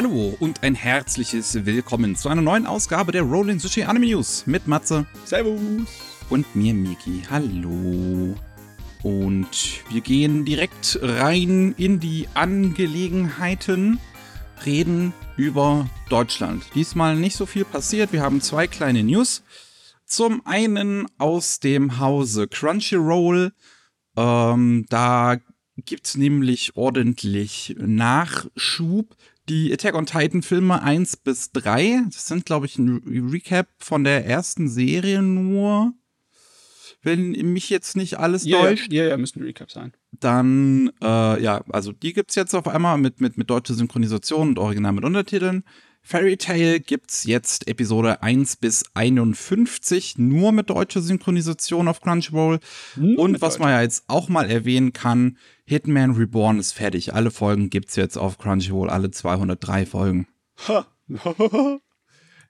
Hallo und ein herzliches Willkommen zu einer neuen Ausgabe der Rolling Sushi Anime News mit Matze. Servus. Und mir, Miki. Hallo. Und wir gehen direkt rein in die Angelegenheiten, reden über Deutschland. Diesmal nicht so viel passiert. Wir haben zwei kleine News. Zum einen aus dem Hause Crunchyroll. Ähm, da gibt's nämlich ordentlich Nachschub. Die Attack on Titan Filme 1 bis 3, das sind, glaube ich, ein Recap von der ersten Serie nur. Wenn mich jetzt nicht alles Ja, täuscht. ja, ja, müssen Recap sein. Dann, äh, ja, also die gibt's jetzt auf einmal mit, mit, mit deutscher Synchronisation und Original mit Untertiteln. Fairy Tail gibt's jetzt Episode 1 bis 51 nur mit deutscher Synchronisation auf Crunchyroll. Nur und was man ja jetzt auch mal erwähnen kann, Hitman Reborn ist fertig. Alle Folgen gibt's jetzt auf Crunchyroll, alle 203 Folgen. Ha.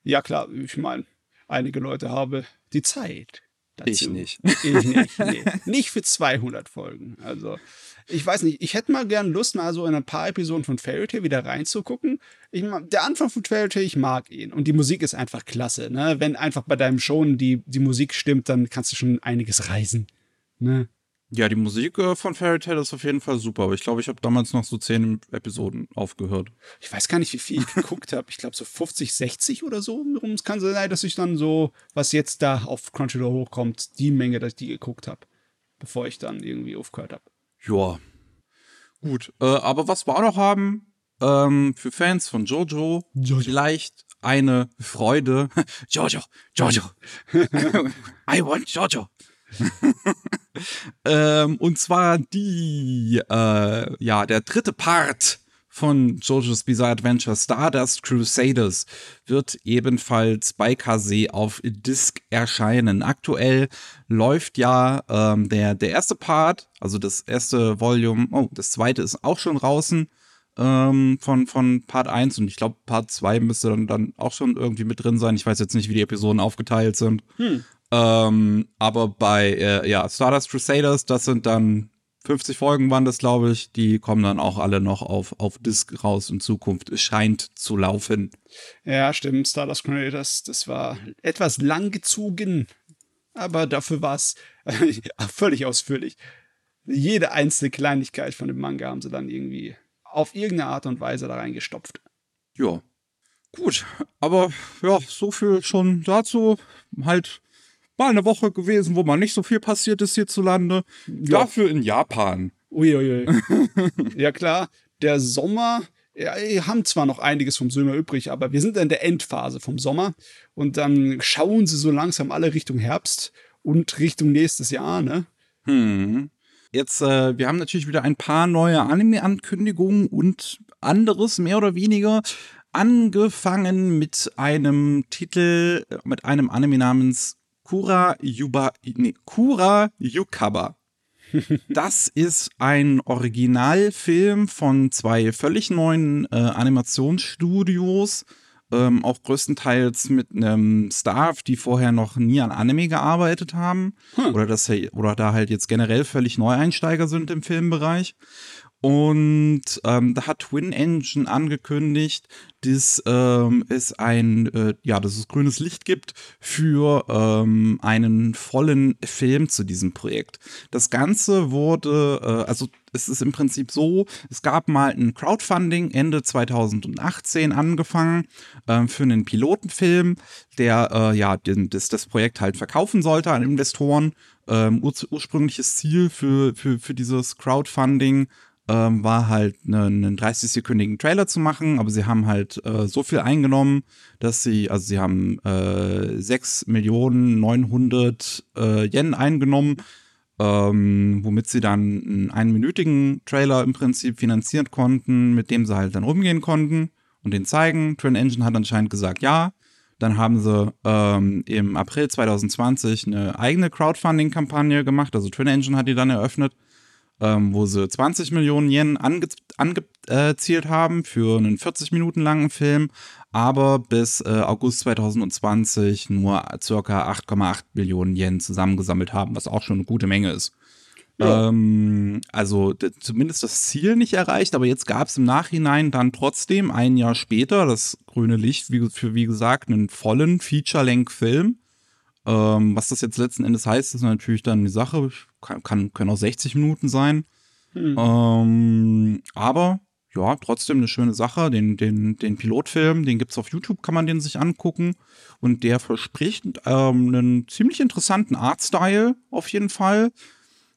ja, klar, ich meine, einige Leute haben die Zeit. dazu. Ich nicht. Ich nicht, nee. Nicht für 200 Folgen. Also, ich weiß nicht, ich hätte mal gern Lust, mal so in ein paar Episoden von Fairy Tail wieder reinzugucken. Ich der Anfang von Fairy Tail, ich mag ihn. Und die Musik ist einfach klasse. Ne? Wenn einfach bei deinem Schon die, die Musik stimmt, dann kannst du schon einiges reisen. Ne? Ja, die Musik äh, von Fairy Tail ist auf jeden Fall super, aber ich glaube, ich habe damals noch so 10 Episoden aufgehört. ich weiß gar nicht, wie viel ich geguckt habe. Ich glaube so 50, 60 oder so. Rum. Es kann sein, dass ich dann so, was jetzt da auf Crunchyroll hochkommt, die Menge, dass ich die geguckt habe, bevor ich dann irgendwie aufgehört habe. Ja. Gut. Äh, aber was wir auch noch haben, ähm, für Fans von Jojo, Jojo. vielleicht eine Freude. Jojo, Jojo. I want Jojo. ähm, und zwar die, äh, ja, der dritte Part von JoJo's Bizarre Adventure Stardust Crusaders wird ebenfalls bei Kase auf Disc erscheinen. Aktuell läuft ja ähm, der, der erste Part, also das erste Volume, oh, das zweite ist auch schon draußen ähm, von, von Part 1 und ich glaube Part 2 müsste dann, dann auch schon irgendwie mit drin sein. Ich weiß jetzt nicht, wie die Episoden aufgeteilt sind. Hm. Ähm, aber bei äh, ja, Stardust Crusaders, das sind dann 50 Folgen waren das, glaube ich. Die kommen dann auch alle noch auf, auf Disc raus in Zukunft. Es scheint zu laufen. Ja, stimmt. Stardust Creators, das war etwas langgezogen. Aber dafür war es völlig ausführlich. Jede einzelne Kleinigkeit von dem Manga haben sie dann irgendwie auf irgendeine Art und Weise da reingestopft. Ja. Gut. Aber ja, so viel schon dazu. Halt mal eine Woche gewesen, wo mal nicht so viel passiert ist hierzulande. Ja. Dafür in Japan. Uiuiui. ja klar, der Sommer, ja, wir haben zwar noch einiges vom Sommer übrig, aber wir sind in der Endphase vom Sommer und dann schauen sie so langsam alle Richtung Herbst und Richtung nächstes Jahr, ne? Hm. Jetzt, äh, wir haben natürlich wieder ein paar neue Anime-Ankündigungen und anderes, mehr oder weniger. Angefangen mit einem Titel, äh, mit einem Anime namens Kura Yuba, nee, Kura Yukaba. Das ist ein Originalfilm von zwei völlig neuen äh, Animationsstudios, ähm, auch größtenteils mit einem Staff, die vorher noch nie an Anime gearbeitet haben Hm. oder dass oder da halt jetzt generell völlig Neueinsteiger sind im Filmbereich. Und ähm, da hat Twin Engine angekündigt, dass ähm, es ein, äh, ja, dass es grünes Licht gibt für ähm, einen vollen Film zu diesem Projekt. Das Ganze wurde, äh, also es ist im Prinzip so, es gab mal ein Crowdfunding Ende 2018 angefangen ähm, für einen Pilotenfilm, der äh, ja den, das, das Projekt halt verkaufen sollte an Investoren. Ähm, ur ursprüngliches Ziel für, für, für dieses Crowdfunding ähm, war halt ne, einen 30-sekündigen Trailer zu machen, aber sie haben halt äh, so viel eingenommen, dass sie, also sie haben äh, 6 Millionen 900 äh, Yen eingenommen, ähm, womit sie dann einen einminütigen Trailer im Prinzip finanzieren konnten, mit dem sie halt dann rumgehen konnten und den zeigen. Twin Engine hat anscheinend gesagt ja. Dann haben sie ähm, im April 2020 eine eigene Crowdfunding-Kampagne gemacht. Also Twin Engine hat die dann eröffnet, ähm, wo sie 20 Millionen Yen angezielt ange äh, haben für einen 40 Minuten langen Film, aber bis äh, August 2020 nur circa 8,8 Millionen Yen zusammengesammelt haben, was auch schon eine gute Menge ist. Ja. Ähm, also zumindest das Ziel nicht erreicht, aber jetzt gab es im Nachhinein dann trotzdem ein Jahr später das grüne Licht wie, für, wie gesagt, einen vollen Feature-Length-Film. Ähm, was das jetzt letzten Endes heißt, ist natürlich dann die Sache. Kann, kann können auch 60 Minuten sein. Hm. Ähm, aber ja, trotzdem eine schöne Sache. Den, den, den Pilotfilm, den gibt es auf YouTube, kann man den sich angucken. Und der verspricht ähm, einen ziemlich interessanten Artstyle auf jeden Fall.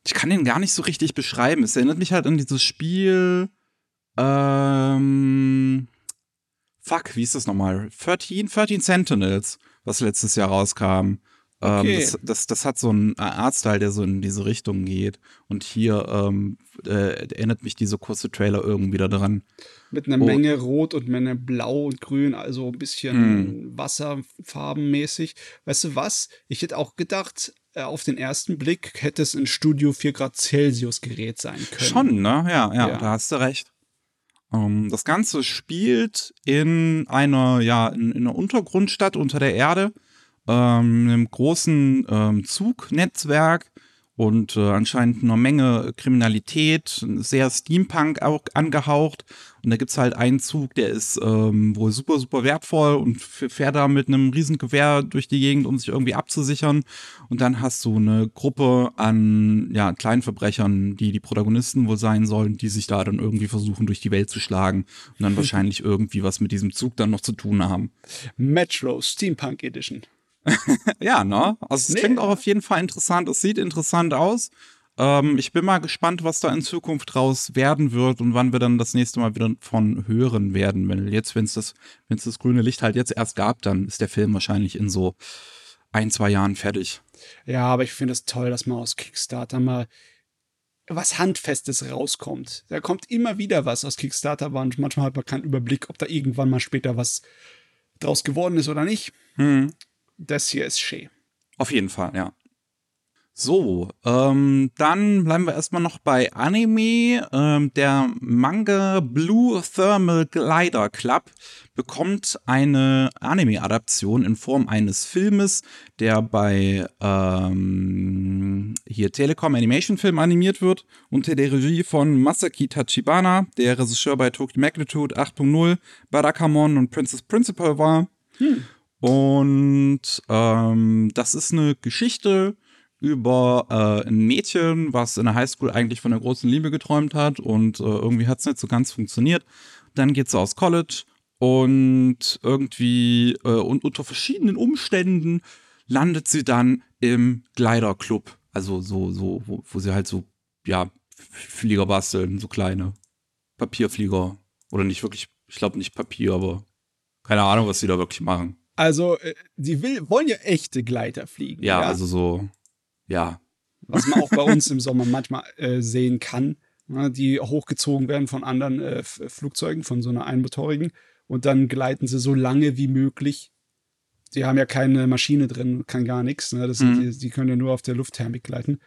Ich kann den gar nicht so richtig beschreiben. Es erinnert mich halt an dieses Spiel. Ähm, fuck, wie ist das nochmal? 13, 13 Sentinels, was letztes Jahr rauskam. Ähm, okay. Ähm, das, das, das, hat so einen Artstyle, der so in diese Richtung geht. Und hier ähm, äh, erinnert mich diese kurze Trailer irgendwie daran. Mit einer oh. Menge Rot und Menge Blau und Grün, also ein bisschen hm. Wasserfarbenmäßig. Weißt du was? Ich hätte auch gedacht, äh, auf den ersten Blick hätte es ein Studio 4 Grad Celsius Gerät sein können. Schon, ne? Ja, ja, ja. da hast du recht. Um, ähm, das Ganze spielt in einer, ja, in, in einer Untergrundstadt unter der Erde ähm, einem großen ähm, Zugnetzwerk und äh, anscheinend eine Menge Kriminalität, sehr Steampunk auch angehaucht. Und da gibt es halt einen Zug, der ist ähm, wohl super, super wertvoll und fährt da mit einem riesen Gewehr durch die Gegend, um sich irgendwie abzusichern. Und dann hast du eine Gruppe an ja, Kleinverbrechern, die die Protagonisten wohl sein sollen, die sich da dann irgendwie versuchen, durch die Welt zu schlagen und dann wahrscheinlich irgendwie was mit diesem Zug dann noch zu tun haben. Metro Steampunk Edition. ja, ne? Also es nee. klingt auch auf jeden Fall interessant. Es sieht interessant aus. Ähm, ich bin mal gespannt, was da in Zukunft draus werden wird und wann wir dann das nächste Mal wieder von hören werden. Wenn jetzt, wenn es das, wenn es das grüne Licht halt jetzt erst gab, dann ist der Film wahrscheinlich in so ein, zwei Jahren fertig. Ja, aber ich finde es toll, dass man aus Kickstarter mal was Handfestes rauskommt. Da kommt immer wieder was aus Kickstarter, aber manchmal hat man keinen Überblick, ob da irgendwann mal später was draus geworden ist oder nicht. Hm das hier ist schön. Auf jeden Fall, ja. So, ähm, dann bleiben wir erstmal noch bei Anime. Ähm, der Manga Blue Thermal Glider Club bekommt eine Anime-Adaption in Form eines Filmes, der bei ähm, hier Telekom Animation Film animiert wird, unter der Regie von Masaki Tachibana, der Regisseur bei Tokyo Magnitude 8.0, Barakamon und Princess Principal war. Hm. Und ähm, das ist eine Geschichte über äh, ein Mädchen, was in der Highschool eigentlich von der großen Liebe geträumt hat und äh, irgendwie hat es nicht so ganz funktioniert. Dann geht sie aus College und irgendwie äh, und unter verschiedenen Umständen landet sie dann im Glider-Club. Also so, so, wo, wo sie halt so, ja, Flieger basteln, so kleine Papierflieger. Oder nicht wirklich, ich glaube nicht Papier, aber keine Ahnung, was sie da wirklich machen. Also, äh, sie will, wollen ja echte Gleiter fliegen. Ja, ja, also so, ja. Was man auch bei uns im Sommer manchmal äh, sehen kann, ne, die hochgezogen werden von anderen äh, Flugzeugen, von so einer einmotorigen. Und dann gleiten sie so lange wie möglich. Sie haben ja keine Maschine drin, kann gar nichts. Ne? Das mhm. die, die können ja nur auf der Luftthermik gleiten.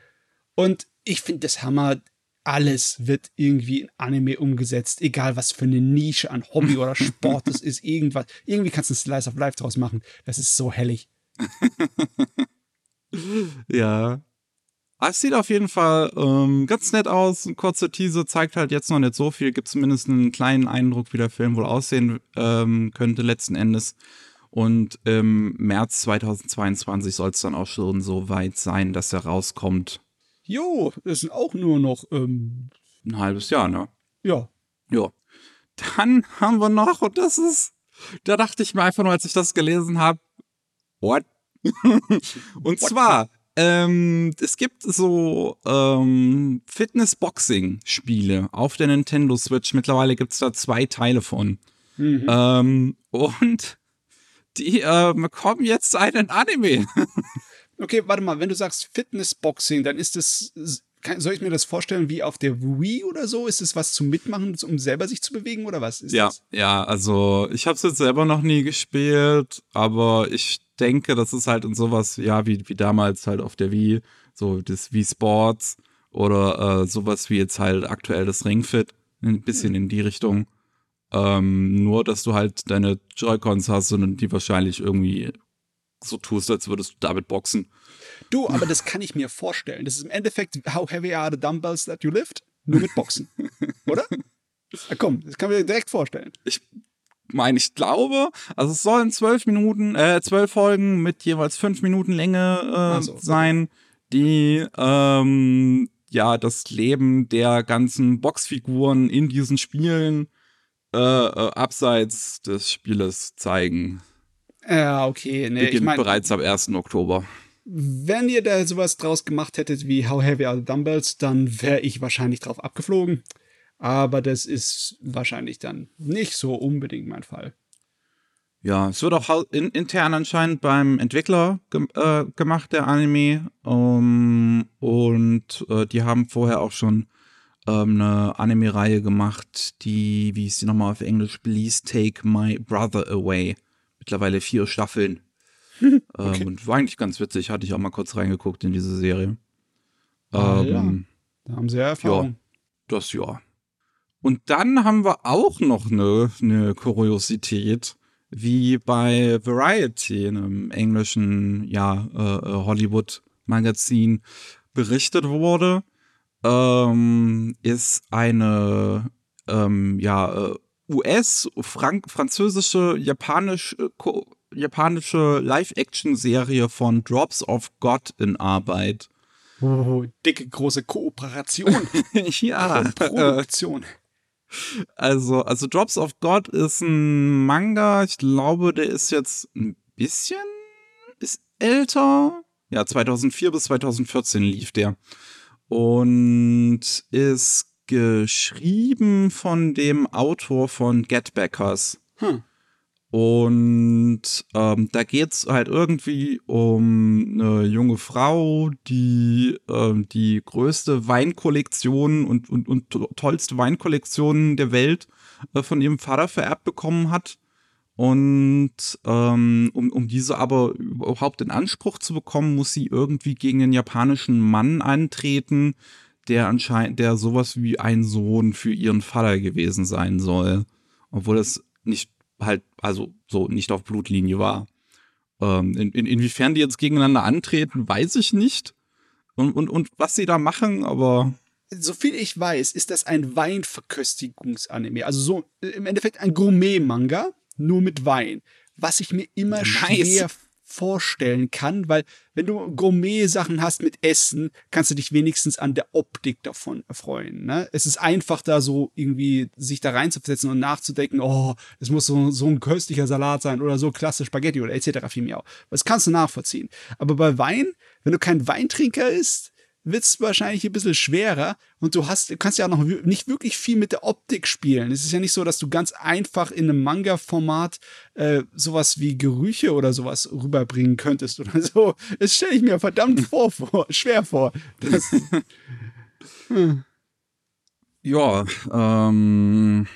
Und ich finde das Hammer, alles wird irgendwie in Anime umgesetzt, egal was für eine Nische an Hobby oder Sport das ist, irgendwas. Irgendwie kannst du ein Slice of Life draus machen. Das ist so hellig. ja. Ah, es sieht auf jeden Fall ähm, ganz nett aus. Ein kurzer Teaser zeigt halt jetzt noch nicht so viel, gibt zumindest einen kleinen Eindruck, wie der Film wohl aussehen ähm, könnte letzten Endes. Und im März 2022 soll es dann auch schon so weit sein, dass er rauskommt. Jo, das sind auch nur noch ähm, ein halbes Jahr, ne? Ja. Ja. Dann haben wir noch, und das ist, da dachte ich mir einfach nur, als ich das gelesen habe, what? und what? zwar, ähm, es gibt so ähm, Fitness-Boxing-Spiele auf der Nintendo Switch. Mittlerweile gibt es da zwei Teile von. Mhm. Ähm, und die äh, bekommen jetzt einen Anime. Okay, warte mal, wenn du sagst Fitnessboxing, dann ist das, soll ich mir das vorstellen wie auf der Wii oder so? Ist es was zum Mitmachen, um selber sich zu bewegen oder was ist ja, das? Ja, also ich habe es jetzt selber noch nie gespielt, aber ich denke, das ist halt in sowas, ja, wie, wie damals halt auf der Wii, so das Wii Sports oder äh, sowas wie jetzt halt aktuell das Ringfit, ein bisschen hm. in die Richtung. Ähm, nur, dass du halt deine Joy-Cons hast und die wahrscheinlich irgendwie so tust, als würdest du damit boxen. Du, aber das kann ich mir vorstellen. Das ist im Endeffekt How Heavy Are the Dumbbells That You Lift? Nur mit Boxen. Oder? Ah, komm, das kann man mir direkt vorstellen. Ich meine, ich glaube, also es sollen zwölf Minuten, äh, zwölf Folgen mit jeweils fünf Minuten Länge äh, so, sein, die ähm, ja das Leben der ganzen Boxfiguren in diesen Spielen äh, äh, abseits des Spieles zeigen. Ja, okay. Nee, Beginnt ich mein, bereits am 1. Oktober. Wenn ihr da sowas draus gemacht hättet wie How Heavy Are the Dumbbells, dann wäre ich wahrscheinlich drauf abgeflogen. Aber das ist wahrscheinlich dann nicht so unbedingt mein Fall. Ja, es wird auch in, intern anscheinend beim Entwickler ge äh, gemacht, der Anime. Um, und äh, die haben vorher auch schon ähm, eine Anime-Reihe gemacht, die, wie ist die nochmal auf Englisch? Please Take My Brother Away. Mittlerweile vier Staffeln. okay. ähm, und war eigentlich ganz witzig, hatte ich auch mal kurz reingeguckt in diese Serie. Ah, ähm, ja. Da haben sie ja Erfahrung. Ja, das ja. Und dann haben wir auch noch eine, eine Kuriosität, wie bei Variety, einem englischen ja, äh, äh Hollywood-Magazin, berichtet wurde, ähm, ist eine ähm, ja, äh, US-französische, japanisch, äh, japanische Live-Action-Serie von Drops of God in Arbeit. Oh, dicke, große Kooperation. ja. Produktion. Äh, also, also Drops of God ist ein Manga. Ich glaube, der ist jetzt ein bisschen ist älter. Ja, 2004 bis 2014 lief der. Und ist geschrieben von dem Autor von Get Backers. Hm. Und ähm, da geht es halt irgendwie um eine junge Frau, die ähm, die größte Weinkollektion und, und, und tollste Weinkollektion der Welt äh, von ihrem Vater vererbt bekommen hat. Und ähm, um, um diese aber überhaupt in Anspruch zu bekommen, muss sie irgendwie gegen einen japanischen Mann antreten, der anscheinend, der sowas wie ein Sohn für ihren Vater gewesen sein soll. Obwohl es nicht halt, also so nicht auf Blutlinie war. Ähm, in, in, inwiefern die jetzt gegeneinander antreten, weiß ich nicht. Und, und, und was sie da machen, aber. Soviel ich weiß, ist das ein Weinverköstigungsanime. Also so im Endeffekt ein Gourmet-Manga, nur mit Wein. Was ich mir immer nice. schwer vorstellen kann, weil wenn du Gourmet-Sachen hast mit Essen, kannst du dich wenigstens an der Optik davon erfreuen. Ne? Es ist einfach da so irgendwie sich da reinzusetzen und nachzudenken, oh, es muss so, so ein köstlicher Salat sein oder so klasse Spaghetti oder etc. vielmehr. Das kannst du nachvollziehen. Aber bei Wein, wenn du kein Weintrinker ist, wird es wahrscheinlich ein bisschen schwerer und du hast, du kannst ja auch noch nicht wirklich viel mit der Optik spielen. Es ist ja nicht so, dass du ganz einfach in einem Manga-Format äh, sowas wie Gerüche oder sowas rüberbringen könntest oder so. Das stelle ich mir verdammt vor, vor, schwer vor. Das, hm. Ja, ähm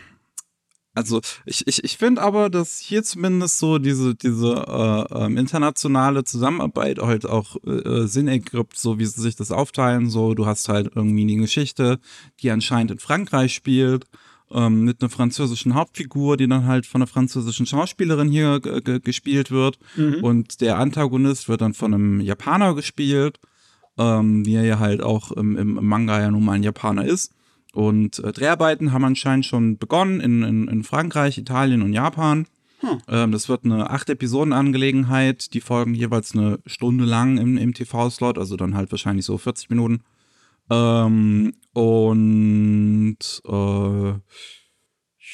also ich, ich, ich finde aber, dass hier zumindest so diese, diese äh, ähm, internationale Zusammenarbeit halt auch äh, äh, Sinn ergibt, so wie sie sich das aufteilen. So, du hast halt irgendwie eine Geschichte, die anscheinend in Frankreich spielt, ähm, mit einer französischen Hauptfigur, die dann halt von einer französischen Schauspielerin hier gespielt wird. Mhm. Und der Antagonist wird dann von einem Japaner gespielt, ähm, wie er ja halt auch im, im Manga ja nun mal ein Japaner ist. Und äh, Dreharbeiten haben anscheinend schon begonnen in, in, in Frankreich, Italien und Japan. Hm. Ähm, das wird eine acht Episoden Angelegenheit. Die folgen jeweils eine Stunde lang im, im TV-Slot, also dann halt wahrscheinlich so 40 Minuten. Ähm, und äh,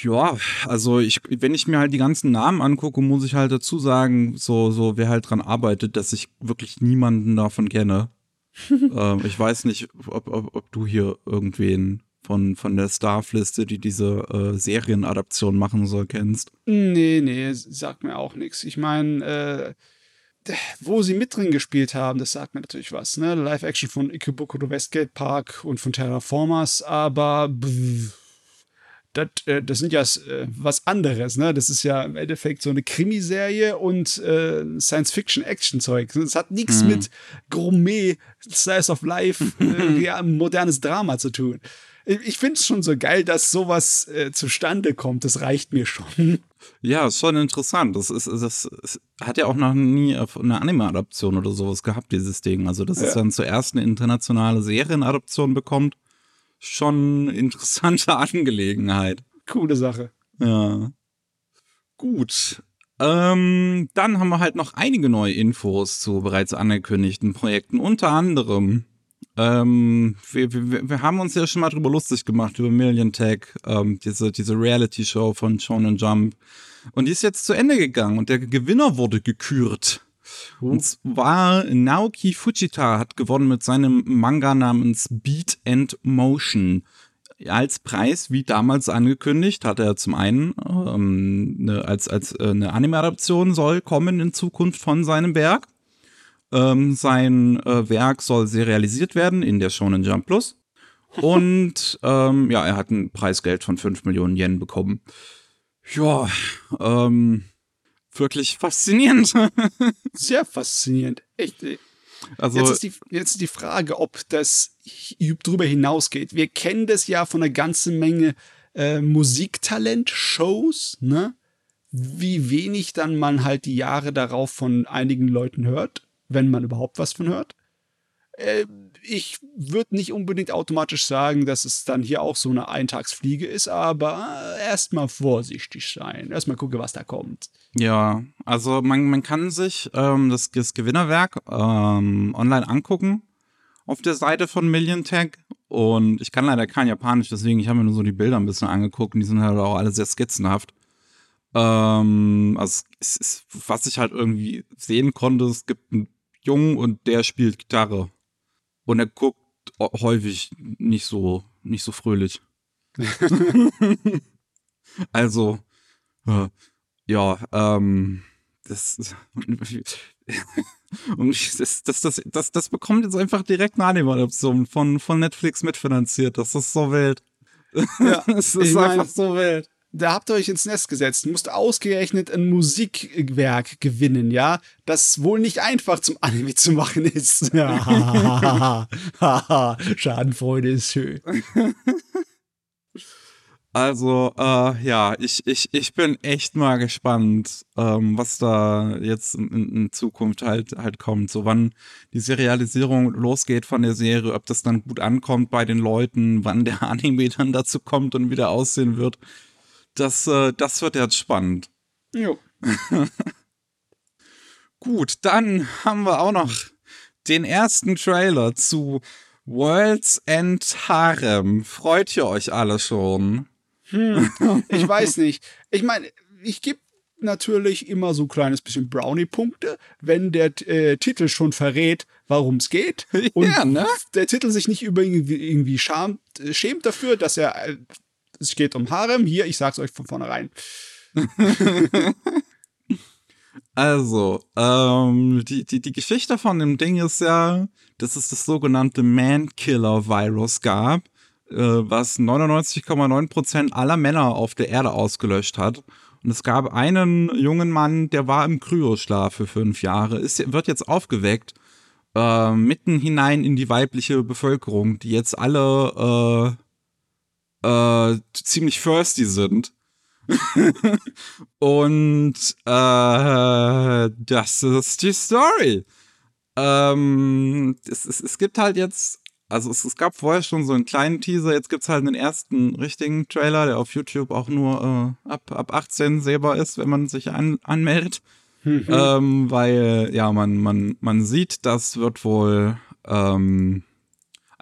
ja, also ich, wenn ich mir halt die ganzen Namen angucke, muss ich halt dazu sagen, so, so wer halt dran arbeitet, dass ich wirklich niemanden davon kenne. ähm, ich weiß nicht, ob, ob, ob du hier irgendwen von, von der Staff-Liste, die diese äh, Serienadaption machen soll, kennst. Nee, nee, sagt mir auch nichts. Ich meine, äh, wo sie mit drin gespielt haben, das sagt mir natürlich was. Ne? Live-Action von Ikebukuro Westgate Park und von Terraformers, aber das, äh, das sind ja äh, was anderes, ne? Das ist ja im Endeffekt so eine Krimiserie und äh, Science-Fiction-Action-Zeug. Es hat nichts mm. mit Gourmet, Slice of Life, äh, ja, modernes Drama zu tun. Ich, finde es schon so geil, dass sowas äh, zustande kommt. Das reicht mir schon. Ja, ist schon interessant. Das, ist, das, das hat ja auch noch nie eine Anime-Adaption oder sowas gehabt, dieses Ding. Also, dass ja. es dann zuerst eine internationale Serienadaption bekommt schon interessante Angelegenheit. Coole Sache. Ja. Gut. Ähm, dann haben wir halt noch einige neue Infos zu bereits angekündigten Projekten. Unter anderem, ähm, wir, wir, wir haben uns ja schon mal drüber lustig gemacht, über Million Tech, ähm, diese, diese Reality-Show von Shonen Jump. Und die ist jetzt zu Ende gegangen und der Gewinner wurde gekürt. Und zwar Naoki Fujita hat gewonnen mit seinem Manga namens Beat and Motion. Als Preis, wie damals angekündigt, hat er zum einen ähm, ne, als, als äh, eine Anime-Adaption soll kommen in Zukunft von seinem Werk. Ähm, sein äh, Werk soll serialisiert werden in der Shonen Jump Plus. Und ähm, ja, er hat ein Preisgeld von 5 Millionen Yen bekommen. Ja, ähm, wirklich faszinierend. Sehr faszinierend. Echt. Also, jetzt, ist die, jetzt ist die Frage, ob das drüber hinausgeht. Wir kennen das ja von einer ganzen Menge äh, Musiktalent-Shows, ne? Wie wenig dann man halt die Jahre darauf von einigen Leuten hört, wenn man überhaupt was von hört. Äh, ich würde nicht unbedingt automatisch sagen, dass es dann hier auch so eine Eintagsfliege ist, aber erstmal vorsichtig sein. Erstmal gucken, was da kommt. Ja, also man, man kann sich ähm, das, das Gewinnerwerk ähm, online angucken auf der Seite von Million Tech. Und ich kann leider kein Japanisch, deswegen ich habe mir nur so die Bilder ein bisschen angeguckt und die sind halt auch alle sehr skizzenhaft. Ähm, also es ist, was ich halt irgendwie sehen konnte, es gibt einen Jungen und der spielt Gitarre. Und er guckt häufig nicht so, nicht so fröhlich. also, ja, ähm, das, und das, das, das, das, das bekommt jetzt einfach direkt eine Anime-Adaption von, von Netflix mitfinanziert. Das ist so wild. Ja, das ist einfach so wild da habt ihr euch ins Nest gesetzt, musst ausgerechnet ein Musikwerk gewinnen, ja, das wohl nicht einfach zum Anime zu machen ist. Schadenfreude ist schön. Also, äh, ja, ich, ich, ich bin echt mal gespannt, ähm, was da jetzt in, in, Zukunft halt, halt kommt. So, wann die Serialisierung losgeht von der Serie, ob das dann gut ankommt bei den Leuten, wann der Anime dann dazu kommt und wieder aussehen wird. Das, äh, das wird jetzt spannend. Jo. Gut, dann haben wir auch noch den ersten Trailer zu Worlds End Harem. Freut ihr euch alle schon? Hm, ich weiß nicht. Ich meine, ich gebe natürlich immer so ein kleines bisschen Brownie-Punkte, wenn der äh, Titel schon verrät, warum es geht. Und ja, ne? der Titel sich nicht über irgendwie, irgendwie schamt, äh, schämt dafür, dass er äh, es geht um Harem. Hier, ich sag's euch von vornherein. Also, ähm, die, die, die Geschichte von dem Ding ist ja, dass es das sogenannte Man-Killer-Virus gab, äh, was 99,9% aller Männer auf der Erde ausgelöscht hat. Und es gab einen jungen Mann, der war im Kryoschlaf für fünf Jahre, ist, wird jetzt aufgeweckt, äh, mitten hinein in die weibliche Bevölkerung, die jetzt alle äh, ziemlich thirsty sind. und äh, das ist die Story. Ähm, es, es, es gibt halt jetzt, also es, es gab vorher schon so einen kleinen Teaser, jetzt gibt es halt einen ersten richtigen Trailer, der auf YouTube auch nur äh, ab, ab 18 sehbar ist, wenn man sich an, anmeldet. Mhm. Ähm, weil, ja, man, man, man sieht, das wird wohl ähm,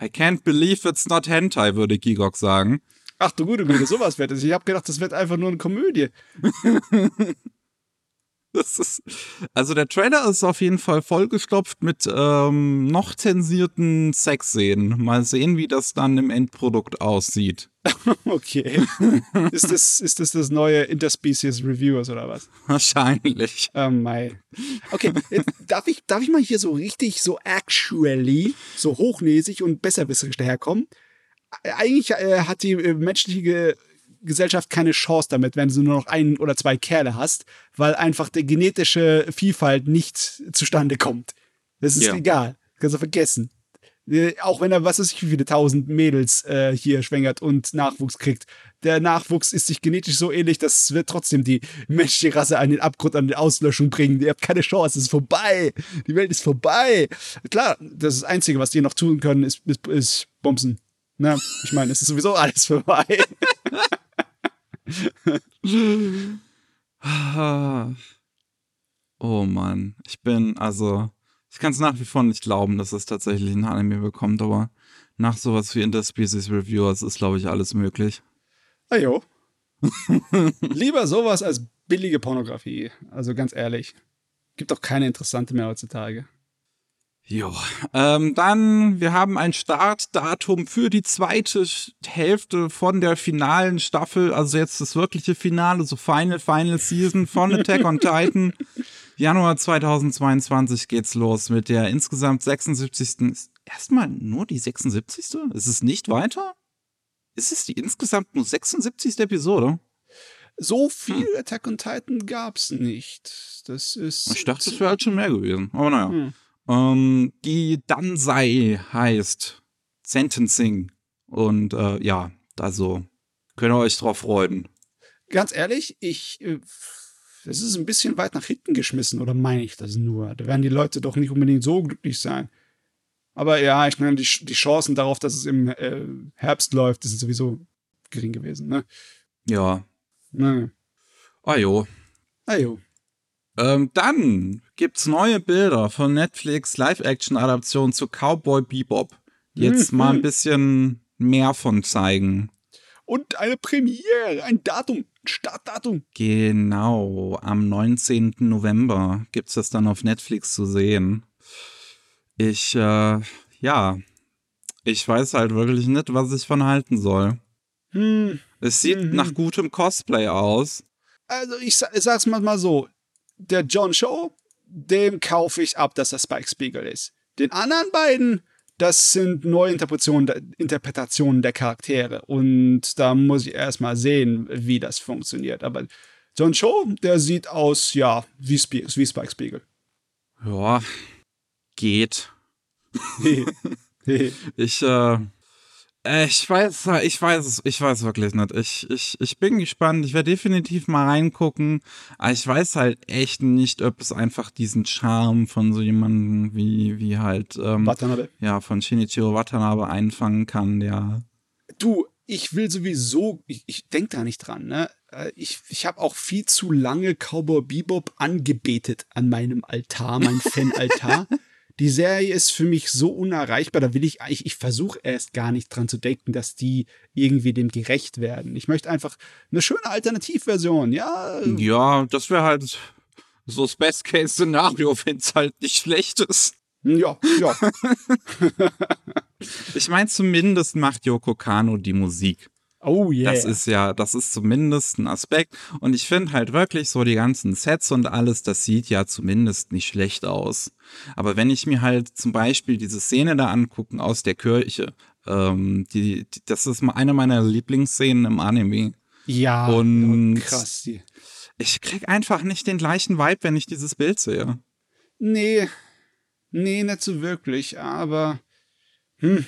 I can't believe it's not Hentai, würde Gigok sagen. Ach du gute Güte, sowas wird es. Ich habe gedacht, das wird einfach nur eine Komödie. Ist, also der Trailer ist auf jeden Fall vollgestopft mit ähm, noch zensierten Sexszenen. Mal sehen, wie das dann im Endprodukt aussieht. okay. ist, das, ist das das neue Interspecies Reviewers oder was? Wahrscheinlich. Oh mein. Okay, darf, ich, darf ich mal hier so richtig so actually, so hochnäsig und besserwisserisch daherkommen? Eigentlich äh, hat die äh, menschliche Gesellschaft keine Chance damit, wenn du nur noch ein oder zwei Kerle hast, weil einfach die genetische Vielfalt nicht zustande kommt. Das ist Ja. egal. Kannst du vergessen. Äh, Auch wenn er, was weiß ich, wie viele tausend Mädels äh, hier schwängert und Nachwuchs kriegt. Der Nachwuchs ist sich genetisch so ähnlich, das wird trotzdem die menschliche Rasse an den Abgrund, an die Auslöschung bringen. Ihr habt keine Chance, es ist vorbei. Die Welt ist vorbei. Klar, das, das Einzige, was die noch tun können, ist, ist, ist Bumsen. Na, ich meine, es ist sowieso alles vorbei. Ah. Oh Mann, ich bin, also, ich kann es nach wie vor nicht glauben, dass es tatsächlich ein Anime bekommt, aber nach sowas wie Interspecies Reviewers ist, glaube ich, alles möglich. Ajo. Lieber sowas als billige Pornografie. Also ganz ehrlich. Gibt doch keine interessante mehr heutzutage. Jo, ähm, dann, wir haben ein Startdatum für die zweite Hälfte von der finalen Staffel, also jetzt das wirkliche Finale, so Final, Final Season von Attack on Titan. Januar 2022 geht's los mit der insgesamt 76. Ist Erstmal nur die 76. Ist es nicht weiter? Ist es die insgesamt nur 76. Episode? So viel Attack on Titan gab's nicht. Das ist. Ich dachte, es wäre halt schon mehr gewesen. Aber naja. Hm. Ähm, die Dansei heißt Sentencing. Und äh, ja, also könnt ihr euch drauf freuen. Ganz ehrlich, ich. äh, Das ist ein bisschen weit nach hinten geschmissen, oder meine ich das nur? Da werden die Leute doch nicht unbedingt so glücklich sein. Aber ja, ich meine, die, die Chancen darauf, dass es im äh, Herbst läuft, die sind sowieso gering gewesen, ne? Ja. Ne. Ah jo. Ajo. Ähm, dann gibt's neue Bilder von Netflix Live-Action-Adaption zu Cowboy Bebop. Jetzt Mhm. mal ein bisschen mehr von zeigen. Und eine Premiere, ein Datum, ein Startdatum. Genau, am 19. November gibt's das dann auf Netflix zu sehen. Ich, äh, ja, ich weiß halt wirklich nicht, was ich von halten soll. Hm, Es sieht Mhm. nach gutem Cosplay aus. also ich, ich sag's mal so, der John Show, dem kaufe ich ab, dass er Spike Spiegel ist. Den anderen beiden, das sind neue Interpretationen der, Charaktere. Und da muss ich erstmal sehen, wie das funktioniert. Aber John Show, der sieht aus, ja, wie, Sp wie Spike Spiegel. Ja, geht. Ich, äh, ich weiß, ich weiß es, ich weiß wirklich nicht. Ich, ich, ich bin gespannt. Ich werde definitiv mal reingucken. Aber ich weiß halt echt nicht, ob es einfach diesen Charme von so jemandem wie, wie halt, ähm, Watanabe. ja, von Shinichiro Watanabe einfangen kann, der, Du, ich will sowieso, ich, ich denke da nicht dran, ne? Äh, Ich, ich habe auch viel zu lange Cowboy Bebop angebetet an meinem Altar, mein Fan-Altar. Die Serie ist für mich so unerreichbar, da will ich eigentlich, ich versuche erst gar nicht dran zu denken, dass die irgendwie dem gerecht werden. Ich möchte einfach eine schöne Alternativversion, ja. ja, das wäre halt so das Best-Case-Szenario, wenn es halt nicht schlecht ist. Ja, ja. Ich meine, zumindest macht Yoko Kano die Musik. Oh yeah. Das ist ja, das ist zumindest ein Aspekt. Und ich finde halt wirklich so die ganzen Sets und alles, das sieht ja zumindest nicht schlecht aus. Aber wenn ich mir halt zum Beispiel diese Szene da angucken aus der Kirche, ähm, die, die, das ist mal eine meiner Lieblingsszenen im Anime. ja, und- krass. Die. Ich krieg einfach nicht den gleichen Vibe, wenn ich dieses Bild sehe. Nee, nee, nicht so wirklich, aber hm,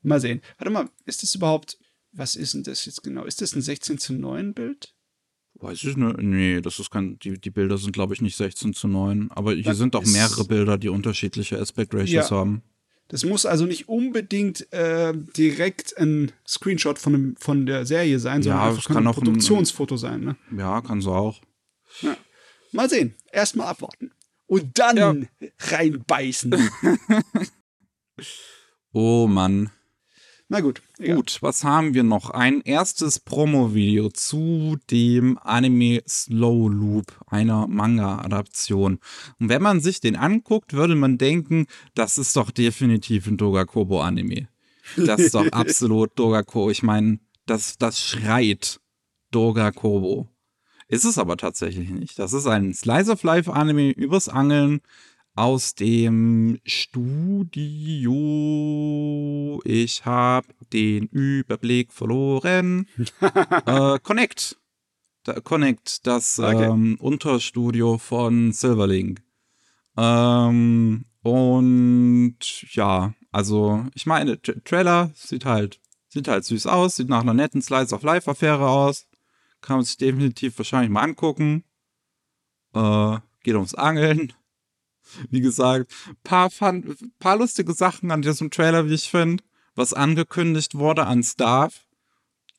mal sehen. Warte mal, ist das überhaupt, was ist denn das jetzt genau? Ist das ein 16 zu 9 Bild? Weiß ich nicht. Nee, das ist kein, die, die Bilder sind, glaube ich, nicht 16 zu 9. Aber hier Das sind auch mehrere Bilder, die unterschiedliche Aspect Ratios Ja. haben. Das muss also nicht unbedingt äh, direkt ein Screenshot von, dem, von der Serie sein, sondern Ja, es kann kann ein auch ein- Produktionsfoto sein. Ne? Ja, kann so auch. Mal sehen, erstmal abwarten. Und dann Ja. reinbeißen. Oh Mann. Na gut, egal. Gut, was haben wir noch? Ein erstes Promo-Video zu dem Anime Slow Loop, einer Manga-Adaption. Und wenn man sich den anguckt, würde man denken, das ist doch definitiv ein Dogakobo-Anime. Das ist doch absolut Dogakobo. Ich meine, das, das schreit Dogakobo. Ist es aber tatsächlich nicht. Das ist ein Slice of Life Anime übers Angeln aus dem Studio ich habe den Überblick verloren. äh, Connect. Da, Connect, das okay. ähm, Unterstudio von Silverlink. Ähm, und ja, also ich meine, Tra Trailer sieht halt, sieht halt süß aus, sieht nach einer netten Slice of Life Affäre aus. Kann man sich definitiv wahrscheinlich mal angucken. Äh, geht ums Angeln. Wie gesagt, paar, fun, paar lustige Sachen an diesem Trailer, wie ich finde, was angekündigt wurde an Staff.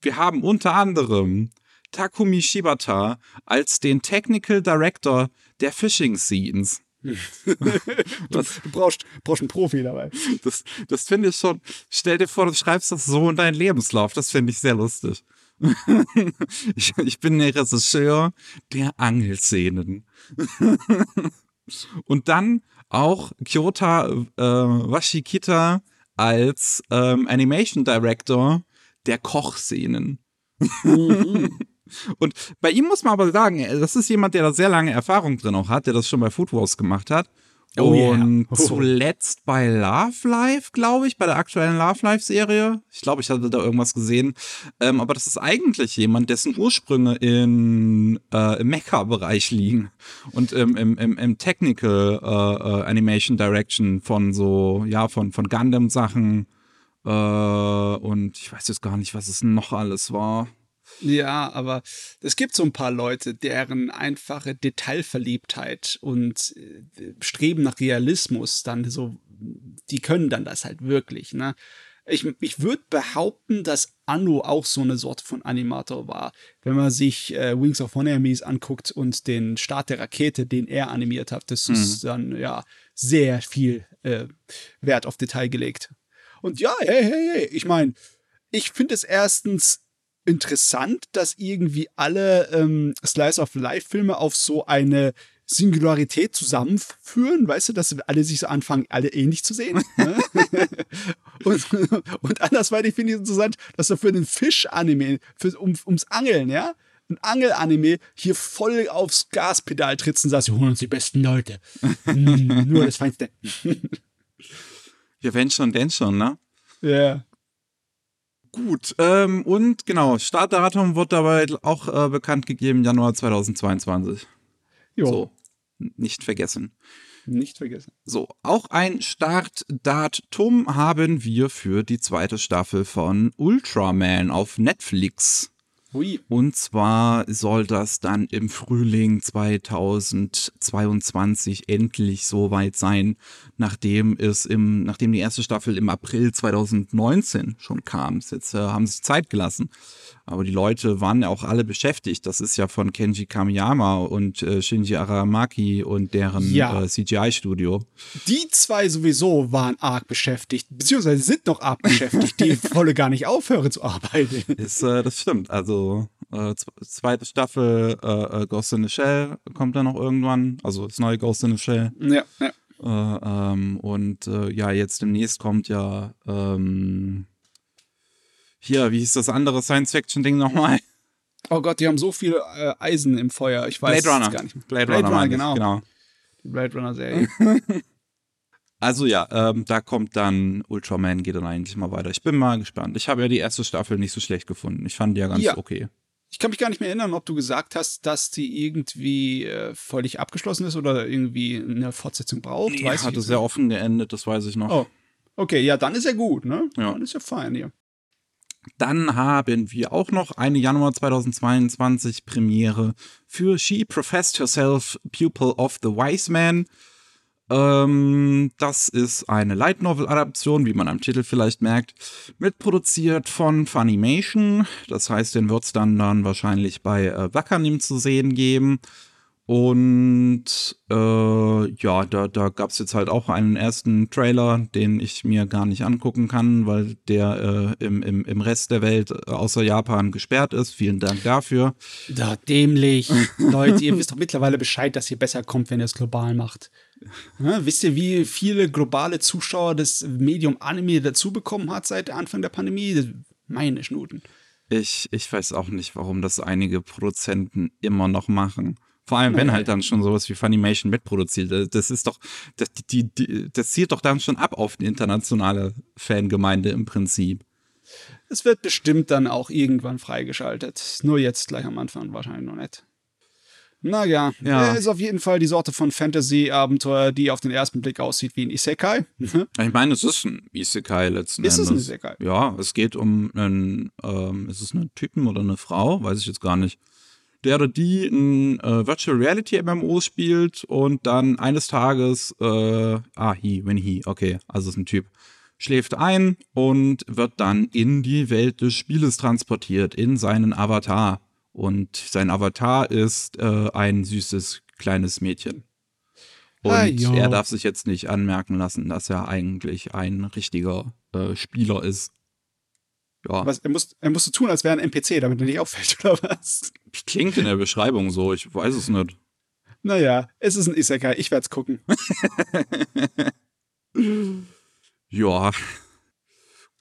Wir haben unter anderem Takumi Shibata als den Technical Director der Fishing Scenes. Was? Du brauchst, brauchst einen Profi dabei. Das, das finde ich schon. Stell dir vor, du schreibst das so in deinen Lebenslauf. Das finde ich sehr lustig. ich, ich bin der Regisseur der Angelszenen. Und dann auch Kyota äh, Washikita als ähm, Animation Director der Kochszenen. Mhm. Und bei ihm muss man aber sagen, das ist jemand, der da sehr lange Erfahrung drin auch hat, der das schon bei Food Wars gemacht hat. Oh, und yeah. oh. zuletzt bei Love Life, glaube ich, bei der aktuellen Love Life-Serie. Ich glaube, ich hatte da irgendwas gesehen. Ähm, aber das ist eigentlich jemand, dessen Ursprünge in, äh, im Mecha-Bereich liegen und im, im, im, im Technical äh, äh, Animation Direction von so, ja, von, von Gundam-Sachen. Äh, und ich weiß jetzt gar nicht, was es noch alles war. Ja, aber es gibt so ein paar Leute, deren einfache Detailverliebtheit und äh, Streben nach Realismus dann so, die können dann das halt wirklich, ne? Ich, ich würde behaupten, dass Anno auch so eine Sorte von Animator war. Wenn man sich äh, Wings of Enemies anguckt und den Start der Rakete, den er animiert hat, das mhm. ist dann ja sehr viel äh, Wert auf Detail gelegt. Und ja, hey, hey, hey, ich meine, ich finde es erstens interessant, dass irgendwie alle ähm, Slice of Life Filme auf so eine Singularität zusammenführen, weißt du, dass alle sich so anfangen, alle ähnlich zu sehen. Ne? und, und andersweitig finde ich es interessant, dass er für den Fisch-Anime, um, ums Angeln, ja, ein Angel-Anime hier voll aufs Gaspedal tritt und sagt, sie holen uns die besten Leute. Nur das Feinste. ja, wenn schon, denn schon, ne? Ja. Yeah. Gut, ähm, und genau, Startdatum wird dabei auch äh, bekannt gegeben, Januar 2022. Jo. So, nicht vergessen. Nicht vergessen. So, auch ein Startdatum haben wir für die zweite Staffel von Ultraman auf Netflix. Ui. Und zwar soll das dann im Frühling 2022 endlich soweit sein, nachdem es im, nachdem die erste Staffel im April 2019 schon kam. Jetzt äh, haben sie sich Zeit gelassen. Aber die Leute waren ja auch alle beschäftigt. Das ist ja von Kenji Kamiyama und äh, Shinji Aramaki und deren ja. äh, CGI-Studio. Die zwei sowieso waren arg beschäftigt, beziehungsweise sind noch arg beschäftigt, die volle gar nicht aufhören zu arbeiten. Ist, äh, das stimmt. Also äh, zweite Staffel äh, äh, Ghost in the Shell kommt dann noch irgendwann. Also das neue Ghost in the Shell. Ja, ja. Äh, ähm, und äh, ja, jetzt demnächst kommt ja ähm, hier, wie hieß das andere Science-Fiction-Ding nochmal? Oh Gott, die haben so viel äh, Eisen im Feuer. Ich weiß Blade Runner. gar nicht. Blade, Blade Runner, Runner genau. genau. Die Blade Runner-Serie. also ja, ähm, da kommt dann Ultraman, geht dann eigentlich mal weiter. Ich bin mal gespannt. Ich habe ja die erste Staffel nicht so schlecht gefunden. Ich fand die ja ganz ja. okay. Ich kann mich gar nicht mehr erinnern, ob du gesagt hast, dass die irgendwie äh, völlig abgeschlossen ist oder irgendwie eine Fortsetzung braucht. Nee, weiß hatte ich. sehr offen geendet, das weiß ich noch. Oh. Okay, ja, dann ist ja gut, ne? Ja. Dann ist ja fein hier. Dann haben wir auch noch eine Januar 2022 Premiere für She Professed Herself Pupil of the Wise Man. Ähm, das ist eine Light Novel Adaption, wie man am Titel vielleicht merkt, mitproduziert von Funimation. Das heißt, den wird es dann, dann wahrscheinlich bei äh, Wakanim zu sehen geben. Und äh, ja, da, da gab es jetzt halt auch einen ersten Trailer, den ich mir gar nicht angucken kann, weil der äh, im, im, im Rest der Welt äh, außer Japan gesperrt ist. Vielen Dank dafür. Da dämlich. Leute, ihr wisst doch mittlerweile Bescheid, dass ihr besser kommt, wenn ihr es global macht. Ja, wisst ihr, wie viele globale Zuschauer das Medium Anime dazu bekommen hat seit Anfang der Pandemie? Meine Schnuten. Ich, ich weiß auch nicht, warum das einige Produzenten immer noch machen. Vor allem, wenn halt dann schon sowas wie Funimation mitproduziert. Das ist doch, das, die, die, das zielt doch dann schon ab auf die internationale Fangemeinde im Prinzip. Es wird bestimmt dann auch irgendwann freigeschaltet. Nur jetzt gleich am Anfang wahrscheinlich noch nicht. Naja, ja. ist auf jeden Fall die Sorte von Fantasy-Abenteuer, die auf den ersten Blick aussieht wie ein Isekai. ich meine, es ist ein Isekai letzten ist Endes. Ist es ein Isekai? Ja, es geht um einen, ähm, ist es ein Typen oder eine Frau? Weiß ich jetzt gar nicht. Der oder die ein äh, Virtual Reality MMO spielt und dann eines Tages, äh, ah, he, when he, okay, also ist ein Typ, schläft ein und wird dann in die Welt des Spieles transportiert, in seinen Avatar. Und sein Avatar ist äh, ein süßes kleines Mädchen. Und ah, er darf sich jetzt nicht anmerken lassen, dass er eigentlich ein richtiger äh, Spieler ist. Ja. Was, er, muss, er musste tun, als wäre ein NPC, damit er nicht auffällt, oder was? Klingt in der Beschreibung so, ich weiß es nicht. Naja, es ist ein Isekai, ich werde es gucken. ja,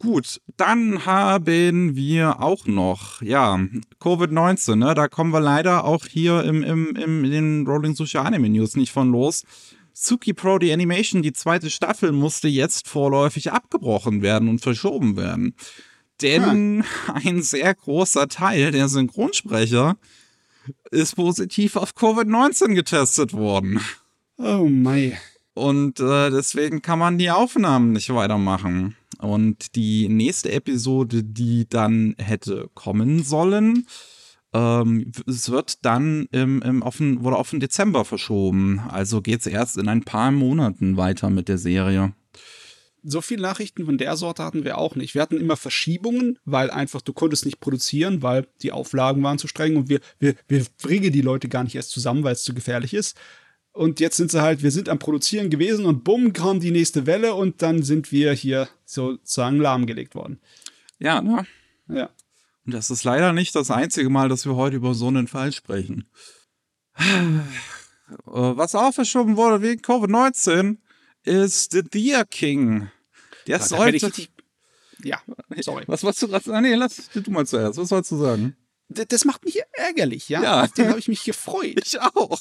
Gut, dann haben wir auch noch, ja, Covid-19, ne? Da kommen wir leider auch hier im, im, im, in den Rolling Social Anime News nicht von los. Tsuki Pro, die Animation, die zweite Staffel, musste jetzt vorläufig abgebrochen werden und verschoben werden. Denn hm. ein sehr großer Teil der Synchronsprecher ist positiv auf Covid-19 getestet worden. Oh mein. Und äh, deswegen kann man die Aufnahmen nicht weitermachen. Und die nächste Episode, die dann hätte kommen sollen, ähm, es wird dann im, im auf den, wurde auf den Dezember verschoben. Also geht es erst in ein paar Monaten weiter mit der Serie. So viele Nachrichten von der Sorte hatten wir auch nicht. Wir hatten immer Verschiebungen, weil einfach du konntest nicht produzieren, weil die Auflagen waren zu streng und wir, wir, wir die Leute gar nicht erst zusammen, weil es zu gefährlich ist. Und jetzt sind sie halt, wir sind am Produzieren gewesen und bumm, kam die nächste Welle und dann sind wir hier sozusagen lahmgelegt worden. Ja, ne? Ja. Und das ist leider nicht das einzige Mal, dass wir heute über so einen Fall sprechen. Was auch verschoben wurde wegen Covid-19 ist The Deer King. Der ja, sollte. ja, sorry. Was wolltest du gerade sagen? Nee, lass du mal zuerst. Was sollst du sagen? das macht mich ärgerlich, ja. ja. Auf den habe ich mich gefreut. Ich auch.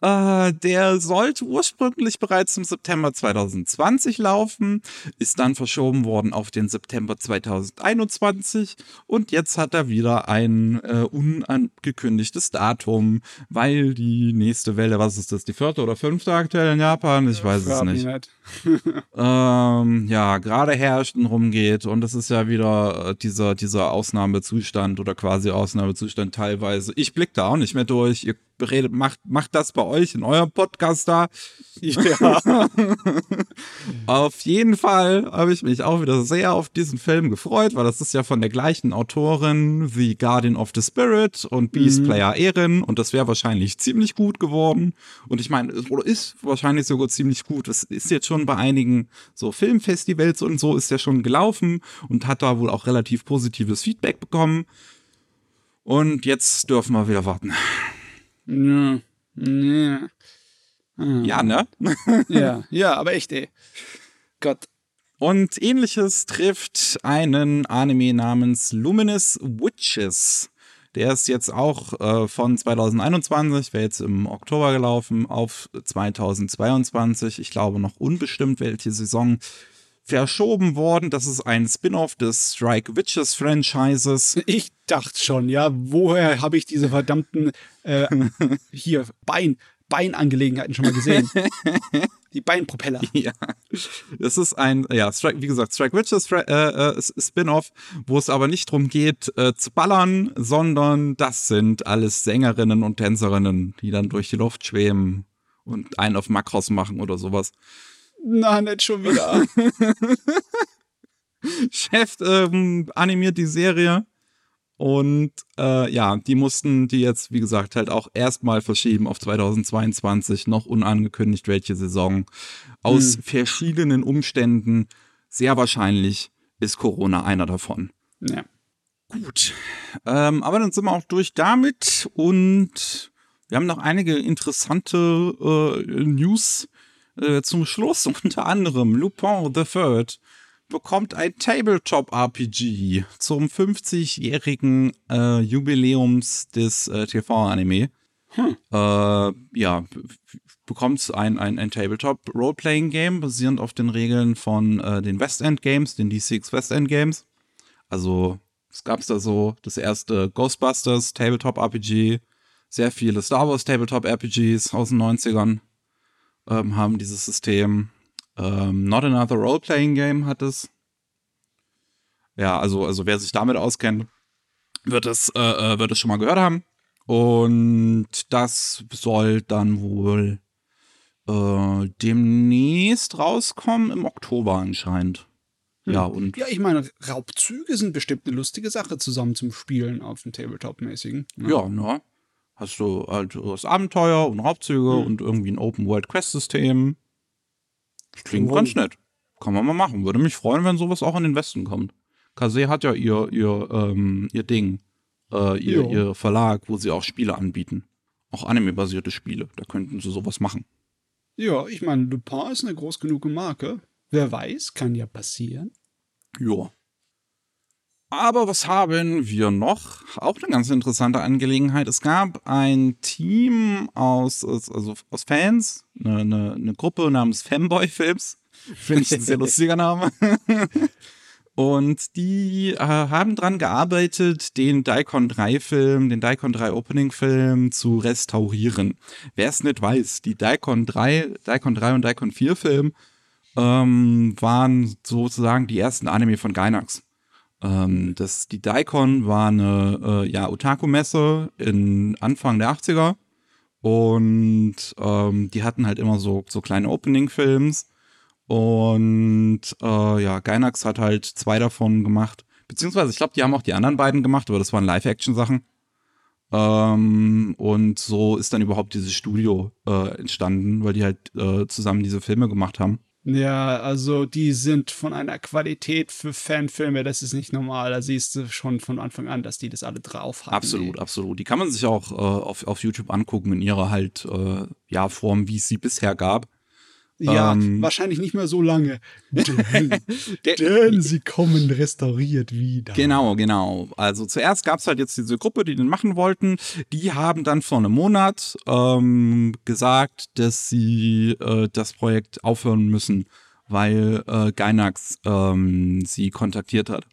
Äh, der sollte ursprünglich bereits im September 2020 laufen, ist dann verschoben worden auf den September 2021 und jetzt hat er wieder ein äh, unangekündigtes Datum, weil die nächste Welle, was ist das, die vierte oder fünfte aktuell in Japan? Ich weiß es nicht. ähm, ja, gerade herrscht und rumgeht und es ist ja wieder äh, dieser, dieser Ausnahmezustand oder quasi Ausnahmezustand teilweise. Ich blick da auch nicht mehr durch. Ihr beredet, macht, macht das bei euch in eurem Podcast da. Ja. auf jeden Fall habe ich mich auch wieder sehr auf diesen Film gefreut, weil das ist ja von der gleichen Autorin wie Guardian of the Spirit und Beast mhm. Player Erin und das wäre wahrscheinlich ziemlich gut geworden. Und ich meine, oder ist wahrscheinlich sogar ziemlich gut. Es ist jetzt schon bei einigen so Filmfestivals und so ist ja schon gelaufen und hat da wohl auch relativ positives Feedback bekommen. Und jetzt dürfen wir wieder warten. Ja. Ja. Ja, ne? ja, ja, aber echt, ey. Gott. Und ähnliches trifft einen Anime namens Luminous Witches. Der ist jetzt auch äh, von 2021, wäre jetzt im Oktober gelaufen, auf 2022. Ich glaube noch unbestimmt, welche Saison verschoben worden. Das ist ein Spin-off des Strike Witches Franchises. Ich dachte schon, ja, woher habe ich diese verdammten äh, hier Bein Beinangelegenheiten schon mal gesehen? Die Beinpropeller. Ja. Das ist ein, ja, Strike, wie gesagt, Strike Witches äh, äh, Spin-off, wo es aber nicht darum geht, äh, zu ballern, sondern das sind alles Sängerinnen und Tänzerinnen, die dann durch die Luft schweben und einen auf Makros machen oder sowas. Na, nicht schon wieder. Chef ähm, animiert die Serie. Und äh, ja, die mussten die jetzt, wie gesagt, halt auch erstmal verschieben auf 2022, noch unangekündigt, welche Saison. Aus hm. verschiedenen Umständen. Sehr wahrscheinlich ist Corona einer davon. Ja. Gut. Ähm, aber dann sind wir auch durch damit und wir haben noch einige interessante äh, News äh, zum Schluss, unter anderem Lupin the Third bekommt ein Tabletop-RPG zum 50-jährigen äh, Jubiläums des äh, TV-Anime. Hm. Äh, ja, bekommt ein, ein, ein Tabletop-Role-Playing-Game basierend auf den Regeln von äh, den West End Games, den D6 West End Games. Also, es gab da so das erste Ghostbusters Tabletop-RPG, sehr viele Star Wars Tabletop-RPGs aus den 90ern ähm, haben dieses System. Ähm, Not Another Role-Playing Game hat es. Ja, also, also wer sich damit auskennt, wird es, äh, äh wird es schon mal gehört haben. Und das soll dann wohl äh, demnächst rauskommen, im Oktober anscheinend. Hm. Ja, und. Ja, ich meine, Raubzüge sind bestimmt eine lustige Sache zusammen zum Spielen auf dem Tabletop-mäßigen. Ne? Ja, ne? Hast du halt das Abenteuer und Raubzüge hm. und irgendwie ein Open-World-Quest-System. Klingt ganz nett. Kann man mal machen. Würde mich freuen, wenn sowas auch in den Westen kommt. Kase hat ja ihr, ihr, ähm, ihr Ding, äh, ihr, ihr Verlag, wo sie auch Spiele anbieten. Auch anime-basierte Spiele. Da könnten sie sowas machen. Ja, ich meine, Lupin ist eine groß genug Marke. Wer weiß, kann ja passieren. Ja. Aber was haben wir noch? Auch eine ganz interessante Angelegenheit. Es gab ein Team aus, also aus Fans, eine, eine, eine Gruppe namens Fanboy Films. Finde ich ein sehr lustiger Name. Und die äh, haben dran gearbeitet, den Daikon 3 Film, den Daikon 3 Opening Film zu restaurieren. Wer es nicht weiß, die Daikon 3, Daikon 3 und Daikon 4 Film ähm, waren sozusagen die ersten Anime von Gainax. Ähm, das, die Daikon war eine äh, ja, Otaku-Messe in Anfang der 80er und ähm, die hatten halt immer so, so kleine Opening-Films und äh, ja, Gainax hat halt zwei davon gemacht. Beziehungsweise, ich glaube, die haben auch die anderen beiden gemacht, aber das waren Live-Action-Sachen. Ähm, und so ist dann überhaupt dieses Studio äh, entstanden, weil die halt äh, zusammen diese Filme gemacht haben. Ja, also die sind von einer Qualität für Fanfilme, das ist nicht normal. Da siehst du schon von Anfang an, dass die das alle drauf haben. Absolut, ey. absolut. Die kann man sich auch äh, auf, auf YouTube angucken in ihrer halt, äh, ja, Form, wie es sie bisher gab. Ja, ähm, wahrscheinlich nicht mehr so lange. Denn, denn, sie kommen restauriert wieder. Genau, genau. Also zuerst gab es halt jetzt diese Gruppe, die den machen wollten. Die haben dann vor einem Monat ähm, gesagt, dass sie äh, das Projekt aufhören müssen, weil äh, Gainax ähm, sie kontaktiert hat.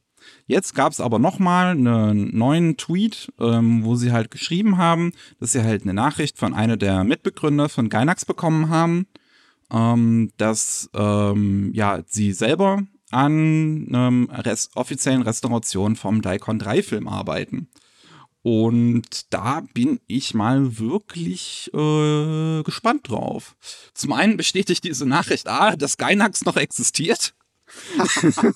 Jetzt gab es aber nochmal einen neuen Tweet, ähm, wo sie halt geschrieben haben, dass sie halt eine Nachricht von einer der Mitbegründer von Gainax bekommen haben ähm, dass ähm, ja, sie selber an einem Rest offiziellen Restauration vom Daikon 3 Film arbeiten. Und da bin ich mal wirklich äh, gespannt drauf. Zum einen bestätigt diese Nachricht A, dass Gainax noch existiert.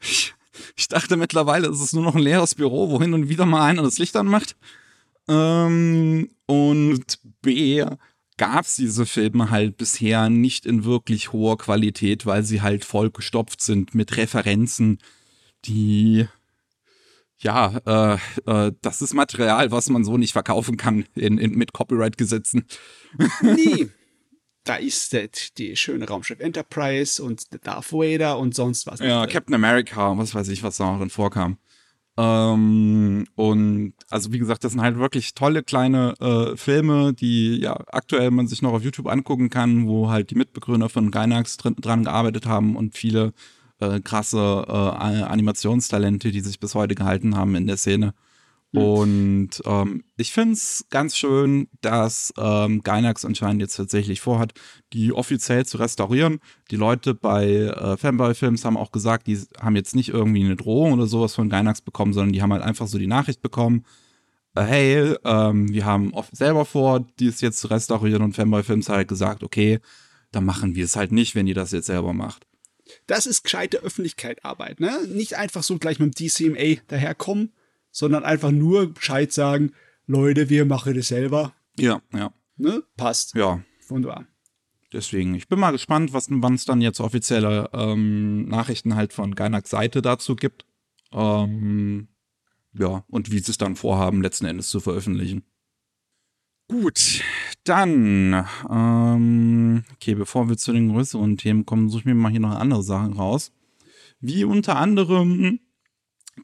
ich, ich, dachte mittlerweile, es ist nur noch ein leeres Büro, wo hin und wieder mal einer das Licht anmacht. Ähm, und B, gab es diese Filme halt bisher nicht in wirklich hoher Qualität, weil sie halt vollgestopft sind mit Referenzen, die ja, äh, äh, das ist Material, was man so nicht verkaufen kann in, in, mit Copyright-Gesetzen. Nee. Da ist das, die schöne Raumschiff Enterprise und der Darth Vader und sonst was. Ja, Captain America, was weiß ich, was da drin vorkam. Ähm, und also wie gesagt, das sind halt wirklich tolle kleine äh, Filme, die ja aktuell man sich noch auf YouTube angucken kann, wo halt die Mitbegründer von Gainax drin, dran gearbeitet haben und viele äh, krasse äh, Animationstalente, die sich bis heute gehalten haben in der Szene. Und ähm, ich finde es ganz schön, dass ähm, Gainax anscheinend jetzt tatsächlich vorhat, die offiziell zu restaurieren. Die Leute bei äh, Fanboy-Films haben auch gesagt, die haben jetzt nicht irgendwie eine Drohung oder sowas von Gainax bekommen, sondern die haben halt einfach so die Nachricht bekommen, äh, hey, ähm, wir haben selber vor, dies jetzt zu restaurieren und Fanboy-Films halt gesagt, okay, dann machen wir es halt nicht, wenn ihr das jetzt selber macht. Das ist gescheite Öffentlichkeitsarbeit, ne? Nicht einfach so gleich mit dem DCMA daherkommen sondern einfach nur Bescheid sagen, Leute, wir machen das selber. Ja, ja. Ne? Passt. Ja. Wunderbar. Deswegen, ich bin mal gespannt, was wann es dann jetzt offizielle ähm, Nachrichten halt von Gainax Seite dazu gibt. Ähm, ja, und wie sie es dann vorhaben, letzten Endes zu veröffentlichen. Gut, dann, ähm, okay, bevor wir zu den größeren Themen kommen, suche ich mir mal hier noch andere Sachen raus. Wie unter anderem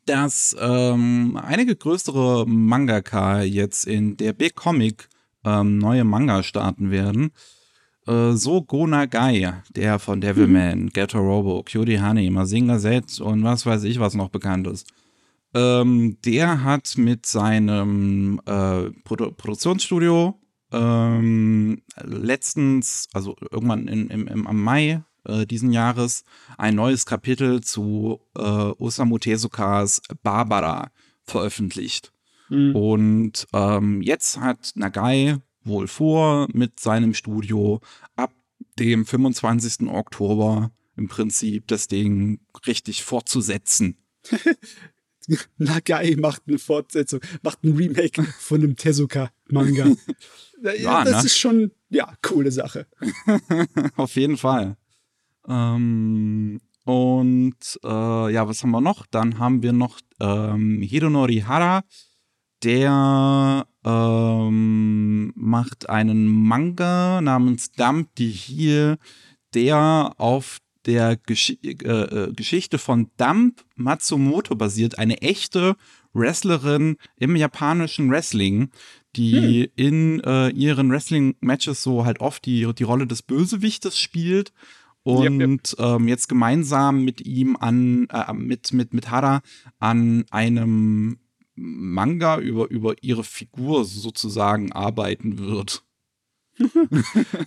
dass ähm, einige größere Mangaka jetzt in der Big Comic ähm, neue Manga starten werden. Äh, so Go Nagai, der von Devilman, mhm. Ghetto Robo, Cutie Honey, Mazinga Z und was weiß ich, was noch bekannt ist. Ähm, der hat mit seinem äh, Produ Produktionsstudio ähm, letztens, also irgendwann in, im, im, am Mai äh, diesen Jahres, ein neues Kapitel zu äh, Osamu Tezukas Barbara veröffentlicht. Mhm. Und ähm, jetzt hat Nagai wohl vor, mit seinem Studio ab dem 25. Oktober im Prinzip das Ding richtig fortzusetzen. Nagai macht eine Fortsetzung, macht ein Remake von einem Tezuka-Manga. ja, das ne? ist schon, ja, coole Sache. Auf jeden Fall. Ähm, und äh, ja, was haben wir noch? Dann haben wir noch ähm, Hironori Hara, der ähm, macht einen Manga namens Dump, die hier, der auf der Gesch äh, äh, Geschichte von Dump Matsumoto basiert, eine echte Wrestlerin im japanischen Wrestling, die hm. in äh, ihren Wrestling-Matches so halt oft die, die Rolle des Bösewichtes spielt und yep, yep. Ähm, jetzt gemeinsam mit ihm an, äh, mit, mit, mit Hara an einem Manga über, über ihre Figur sozusagen arbeiten wird.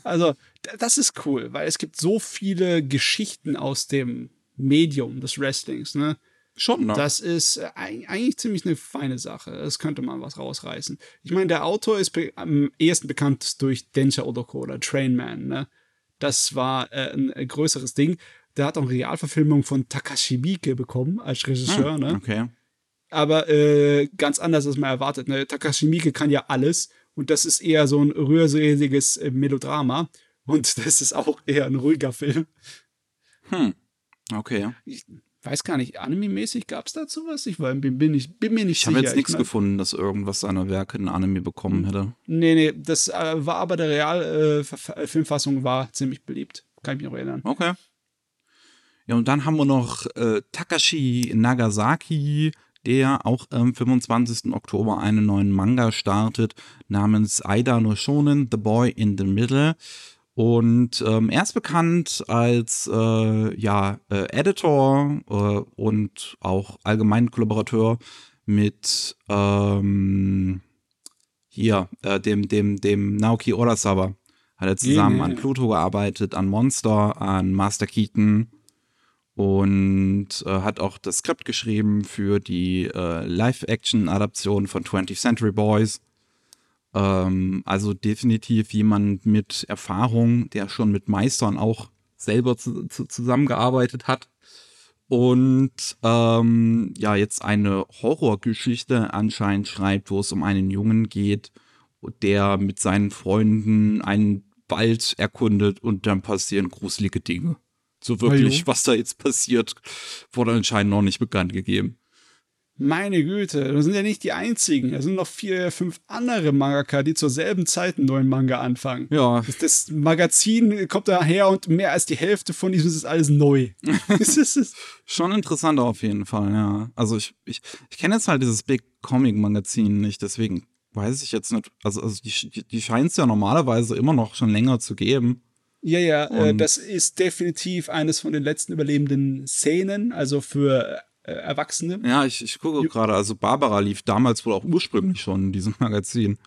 also, das ist cool, weil es gibt so viele Geschichten aus dem Medium des Wrestlings, ne? Schon, ne? Das ist äh, eigentlich ziemlich eine feine Sache. Das könnte man was rausreißen. Ich meine, der Autor ist am ehesten bekannt durch Densha Odoko oder Trainman, ne? Das war äh, ein, ein, größeres Ding. Der hat auch eine Realverfilmung von Takashi Miike bekommen als Regisseur, hm, ne? Okay. Aber äh, ganz anders, als man erwartet. Ne? Takashi Miike kann ja alles und das ist eher so ein rührseliges äh, Melodrama. Und das ist auch eher ein ruhiger Film. Hm. Okay. Ich weiß gar nicht, anime-mäßig gab es dazu was? Ich war, bin, bin, ich, bin mir nicht ich sicher. Ich habe jetzt nichts gefunden, dass irgendwas seiner Werke in Anime bekommen hätte. Nee, nee, das äh, war aber der Real-Filmfassung äh, war ziemlich beliebt. Kann ich mich noch erinnern. Okay. Ja, und dann haben wir noch äh, Takashi Nagasaki, der auch am 25. Oktober einen neuen Manga startet namens Aida no Shonen, The Boy in the Middle. Und ähm, er ist bekannt als äh, ja, äh, Editor äh, und auch allgemein Kollaborateur mit ähm, hier, äh, dem, dem, dem Naoki Urasawa. Hat er zusammen yeah. an Pluto gearbeitet, an Monster, an Master Keaton und äh, hat auch das Skript geschrieben für die äh, Live-Action-Adaption von 20th Century Boys. Ähm, also definitiv jemand mit Erfahrung, der schon mit Meistern auch selber zu, zu, zusammengearbeitet hat. Und ähm, ja, jetzt eine Horrorgeschichte anscheinend schreibt, wo es um einen Jungen geht, der mit seinen Freunden einen Wald erkundet und dann passieren gruselige Dinge. So wirklich, Hallo? was da jetzt passiert, wurde anscheinend noch nicht bekannt gegeben. Meine Güte, das sind ja nicht die einzigen. Da sind noch vier, fünf andere Mangaka, die zur selben Zeit einen neuen Manga anfangen. Ja. Das, das Magazin kommt daher und mehr als die Hälfte von diesem ist alles neu. das ist Schon interessant auf jeden Fall, ja. Also ich, ich, ich kenne jetzt halt dieses Big Comic Magazin nicht, deswegen weiß ich jetzt nicht. Also, also die, die, die scheint es ja normalerweise immer noch schon länger zu geben. Ja, ja, äh, das ist definitiv eines von den letzten überlebenden Szenen, also für äh, Erwachsene. Ja, ich, ich gucke gerade, also Barbara lief damals wohl auch ursprünglich schon in diesem Magazin.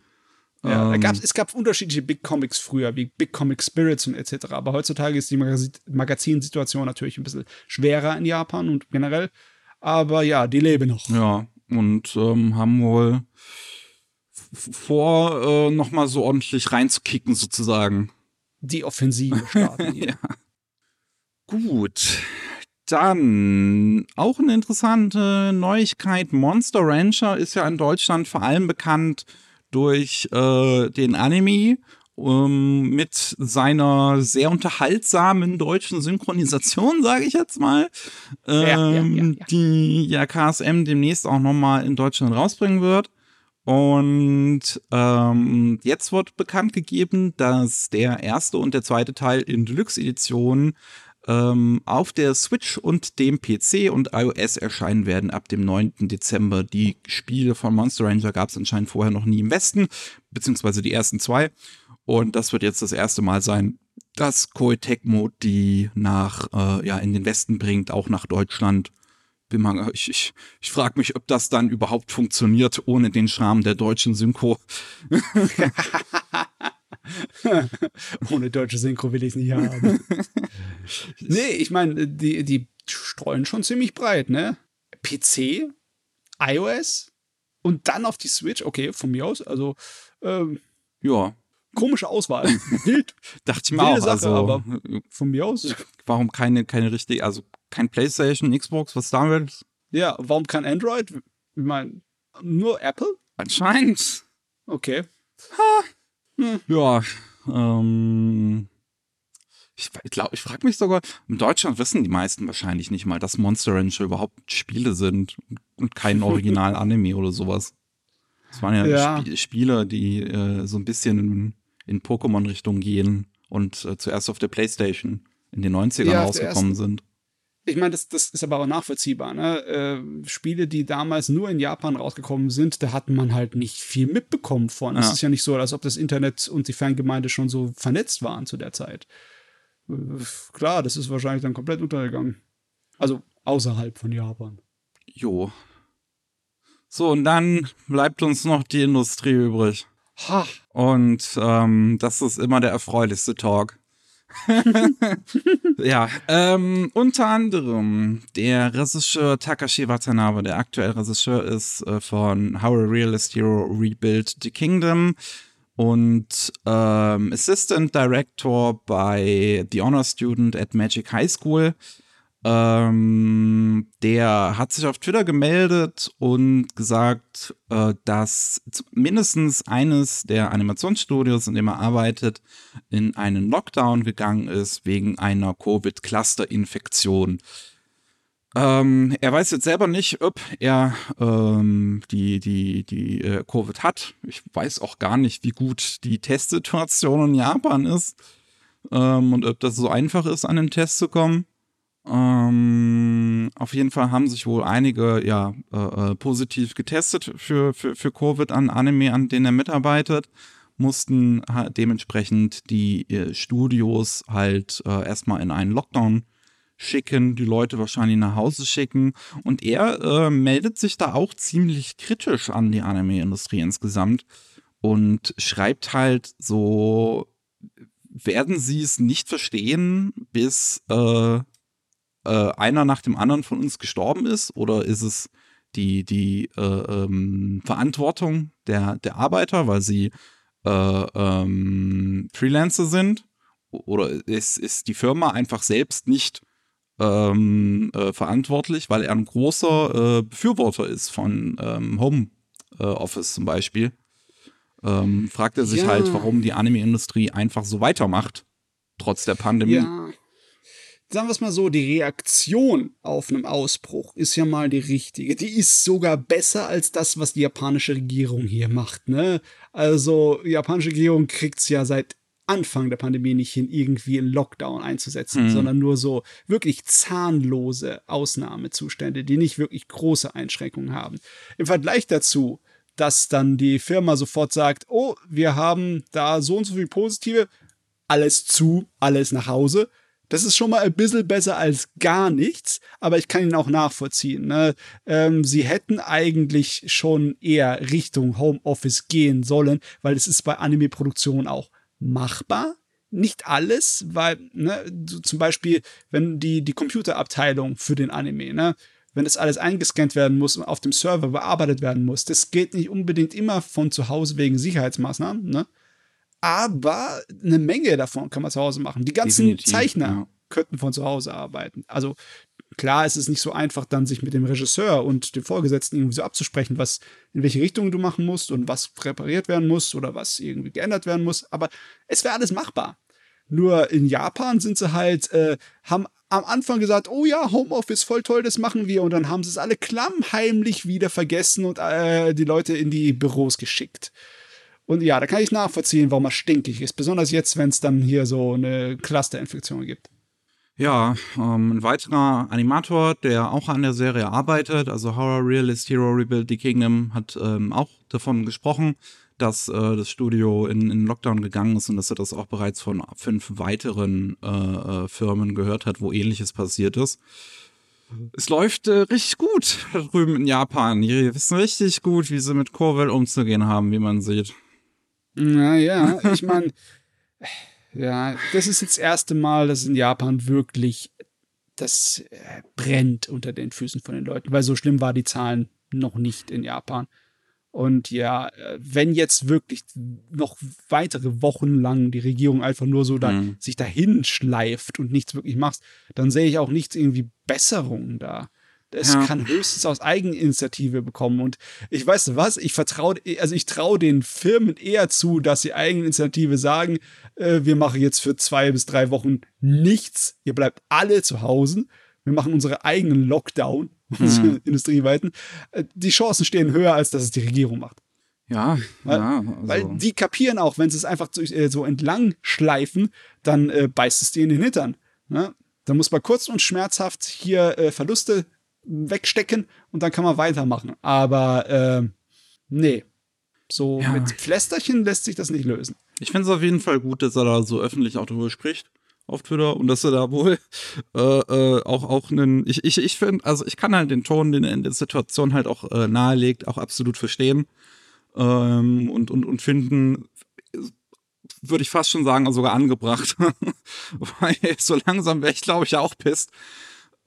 Ja, ähm, es gab unterschiedliche Big Comics früher, wie Big Comic Spirits und etc. Aber heutzutage ist die Magazinsituation natürlich ein bisschen schwerer in Japan und generell. Aber ja, die leben noch. Ja, und ähm, haben wohl vor, äh, nochmal so ordentlich reinzukicken, sozusagen die Offensive starten. ja. Gut. Dann auch eine interessante Neuigkeit. Monster Rancher ist ja in Deutschland vor allem bekannt durch äh, den Anime ähm, mit seiner sehr unterhaltsamen deutschen Synchronisation, sage ich jetzt mal, ähm, ja, ja, ja, die ja KSM demnächst auch nochmal in Deutschland rausbringen wird. Und ähm, jetzt wird bekannt gegeben, dass der erste und der zweite Teil in Deluxe-Edition ähm, auf der Switch und dem PC und iOS erscheinen werden ab dem 9. Dezember. Die Spiele von Monster Ranger gab es anscheinend vorher noch nie im Westen, beziehungsweise die ersten zwei. Und das wird jetzt das erste Mal sein, dass Koei Tecmo die nach, äh, ja, in den Westen bringt, auch nach Deutschland. Bin mal, ich, ich, ich frage mich, ob das dann überhaupt funktioniert ohne den Charme der deutschen Synchro. Ohne deutsche Synchro will ich es nicht haben. nee, ich meine, die, die streuen schon ziemlich breit, ne? PC, iOS und dann auf die Switch. Okay, von mir aus. Also, ähm, ja. Komische Auswahl. Wild. Dachte ich mir auch. Sache, also, aber von mir aus. Warum keine, keine richtige, also kein PlayStation, Xbox, was damit? Ja, warum kein Android? Ich meine, nur Apple? Anscheinend. Okay. Ha. Hm. Ja, ähm, ich glaube, ich frage mich sogar, in Deutschland wissen die meisten wahrscheinlich nicht mal, dass Monster Rancher überhaupt Spiele sind und kein Original-Anime oder sowas. Das waren ja, ja. Sp Spiele, die äh, so ein bisschen in, in Pokémon-Richtung gehen und äh, zuerst auf der Playstation in den 90ern ja, rausgekommen sind ich meine, das, das ist aber auch nachvollziehbar. Ne? Äh, Spiele, die damals nur in Japan rausgekommen sind, da hat man halt nicht viel mitbekommen von. Ja. Es ist ja nicht so, als ob das Internet und die Fangemeinde schon so vernetzt waren zu der Zeit. Äh, klar, das ist wahrscheinlich dann komplett untergegangen. Also außerhalb von Japan. Jo. So, und dann bleibt uns noch die Industrie übrig. Ha. Und ähm, das ist immer der erfreulichste Talk. ja, ähm, unter anderem der Regisseur Takashi Watanabe, der aktuelle Regisseur ist äh, von How a Realist Hero Rebuild the Kingdom und ähm, Assistant Director bei The Honor Student at Magic High School. Ähm, der hat sich auf Twitter gemeldet und gesagt, äh, dass mindestens eines der Animationsstudios, in dem er arbeitet, in einen Lockdown gegangen ist wegen einer Covid-Cluster-Infektion. Ähm, er weiß jetzt selber nicht, ob er ähm, die, die, die äh, Covid hat. Ich weiß auch gar nicht, wie gut die Testsituation in Japan ist ähm, und ob das so einfach ist, an den Test zu kommen. Ähm, auf jeden Fall haben sich wohl einige ja äh, äh, positiv getestet für, für, für Covid an Anime, an denen er mitarbeitet, mussten halt dementsprechend die äh, Studios halt äh, erstmal in einen Lockdown schicken, die Leute wahrscheinlich nach Hause schicken. Und er äh, meldet sich da auch ziemlich kritisch an die Anime-Industrie insgesamt und schreibt halt so, werden sie es nicht verstehen, bis äh, äh, einer nach dem anderen von uns gestorben ist? Oder ist es die, die äh, ähm, Verantwortung der, der Arbeiter, weil sie äh, ähm, Freelancer sind? Oder ist, ist die Firma einfach selbst nicht ähm, äh, verantwortlich, weil er ein großer äh, Befürworter ist von ähm, Home äh, Office zum Beispiel? Ähm, fragt er sich ja. halt, warum die Anime-Industrie einfach so weitermacht, trotz der Pandemie. Ja sagen wir es mal so, die Reaktion auf einen Ausbruch ist ja mal die richtige. Die ist sogar besser als das, was die japanische Regierung hier macht. Ne? Also, die japanische Regierung kriegt es ja seit Anfang der Pandemie nicht hin, irgendwie einen Lockdown einzusetzen, mhm. sondern nur so wirklich zahnlose Ausnahmezustände, die nicht wirklich große Einschränkungen haben. Im Vergleich dazu, dass dann die Firma sofort sagt, oh, wir haben da so und so viel Positive, alles zu, alles nach Hause das ist schon mal ein bisschen besser als gar nichts, aber ich kann ihn auch nachvollziehen. Ne? Ähm, sie hätten eigentlich schon eher Richtung Homeoffice gehen sollen, weil es ist bei Anime-Produktionen auch machbar. Nicht alles, weil ne, zum Beispiel, wenn die, die Computerabteilung für den Anime, ne, wenn das alles eingescannt werden muss und auf dem Server bearbeitet werden muss, das geht nicht unbedingt immer von zu Hause wegen Sicherheitsmaßnahmen. Ne? Aber eine Menge davon kann man zu Hause machen. Die ganzen Definitiv, Zeichner ja. könnten von zu Hause arbeiten. Also klar ist es nicht so einfach, dann sich mit dem Regisseur und dem Vorgesetzten irgendwie so abzusprechen, was in welche Richtung du machen musst und was repariert werden muss oder was irgendwie geändert werden muss. Aber es wäre alles machbar. Nur in Japan sind sie halt, äh, haben am Anfang gesagt, oh ja, Homeoffice, voll toll, das machen wir. Und dann haben sie es alle klammheimlich wieder vergessen und äh, die Leute in die Büros geschickt. Und ja, da kann ich nachvollziehen, warum er stinkig ist. Besonders jetzt, wenn es dann hier so eine Clusterinfektion gibt. Ja, ähm, ein weiterer Animator, der auch an der Serie arbeitet, also Horror Realist Hero Rebuild the Kingdom, hat ähm, auch davon gesprochen, dass äh, das Studio in, in Lockdown gegangen ist und dass er das auch bereits von fünf weiteren äh, äh, Firmen gehört hat, wo ähnliches passiert ist. Es läuft äh, richtig gut drüben in Japan. Die wissen richtig gut, wie sie mit Corvel umzugehen haben, wie man sieht. Naja, ich meine, ja, das ist jetzt das erste Mal, dass in Japan wirklich das äh, brennt unter den Füßen von den Leuten, weil so schlimm war die Zahlen noch nicht in Japan. Und ja, äh, wenn jetzt wirklich noch weitere Wochen lang die Regierung einfach nur so da, mhm. sich dahin schleift und nichts wirklich macht, dann sehe ich auch nichts irgendwie Besserungen da. Es ja. kann höchstens aus Eigeninitiative bekommen. Und ich weiß was, ich vertraue, also ich traue den Firmen eher zu, dass sie Eigeninitiative sagen, äh, wir machen jetzt für zwei bis drei Wochen nichts, ihr bleibt alle zu Hause, wir machen unsere eigenen Lockdown, unsere hm. industrieweiten. Äh, die Chancen stehen höher, als dass es die Regierung macht. Ja, weil, ja. Also. Weil die kapieren auch, wenn sie es einfach so, äh, so entlang schleifen, dann äh, beißt es dir in den Hintern. Ne? Dann muss man kurz und schmerzhaft hier äh, Verluste wegstecken und dann kann man weitermachen. Aber äh, nee, so ja. mit Pflästerchen lässt sich das nicht lösen. Ich finde es auf jeden Fall gut, dass er da so öffentlich auch drüber spricht auf Twitter und dass er da wohl äh, äh, auch auch einen ich ich ich finde also ich kann halt den Ton den er in der Situation halt auch äh, nahelegt auch absolut verstehen ähm, und und und finden würde ich fast schon sagen sogar angebracht weil so langsam wäre ich glaube ich auch pisst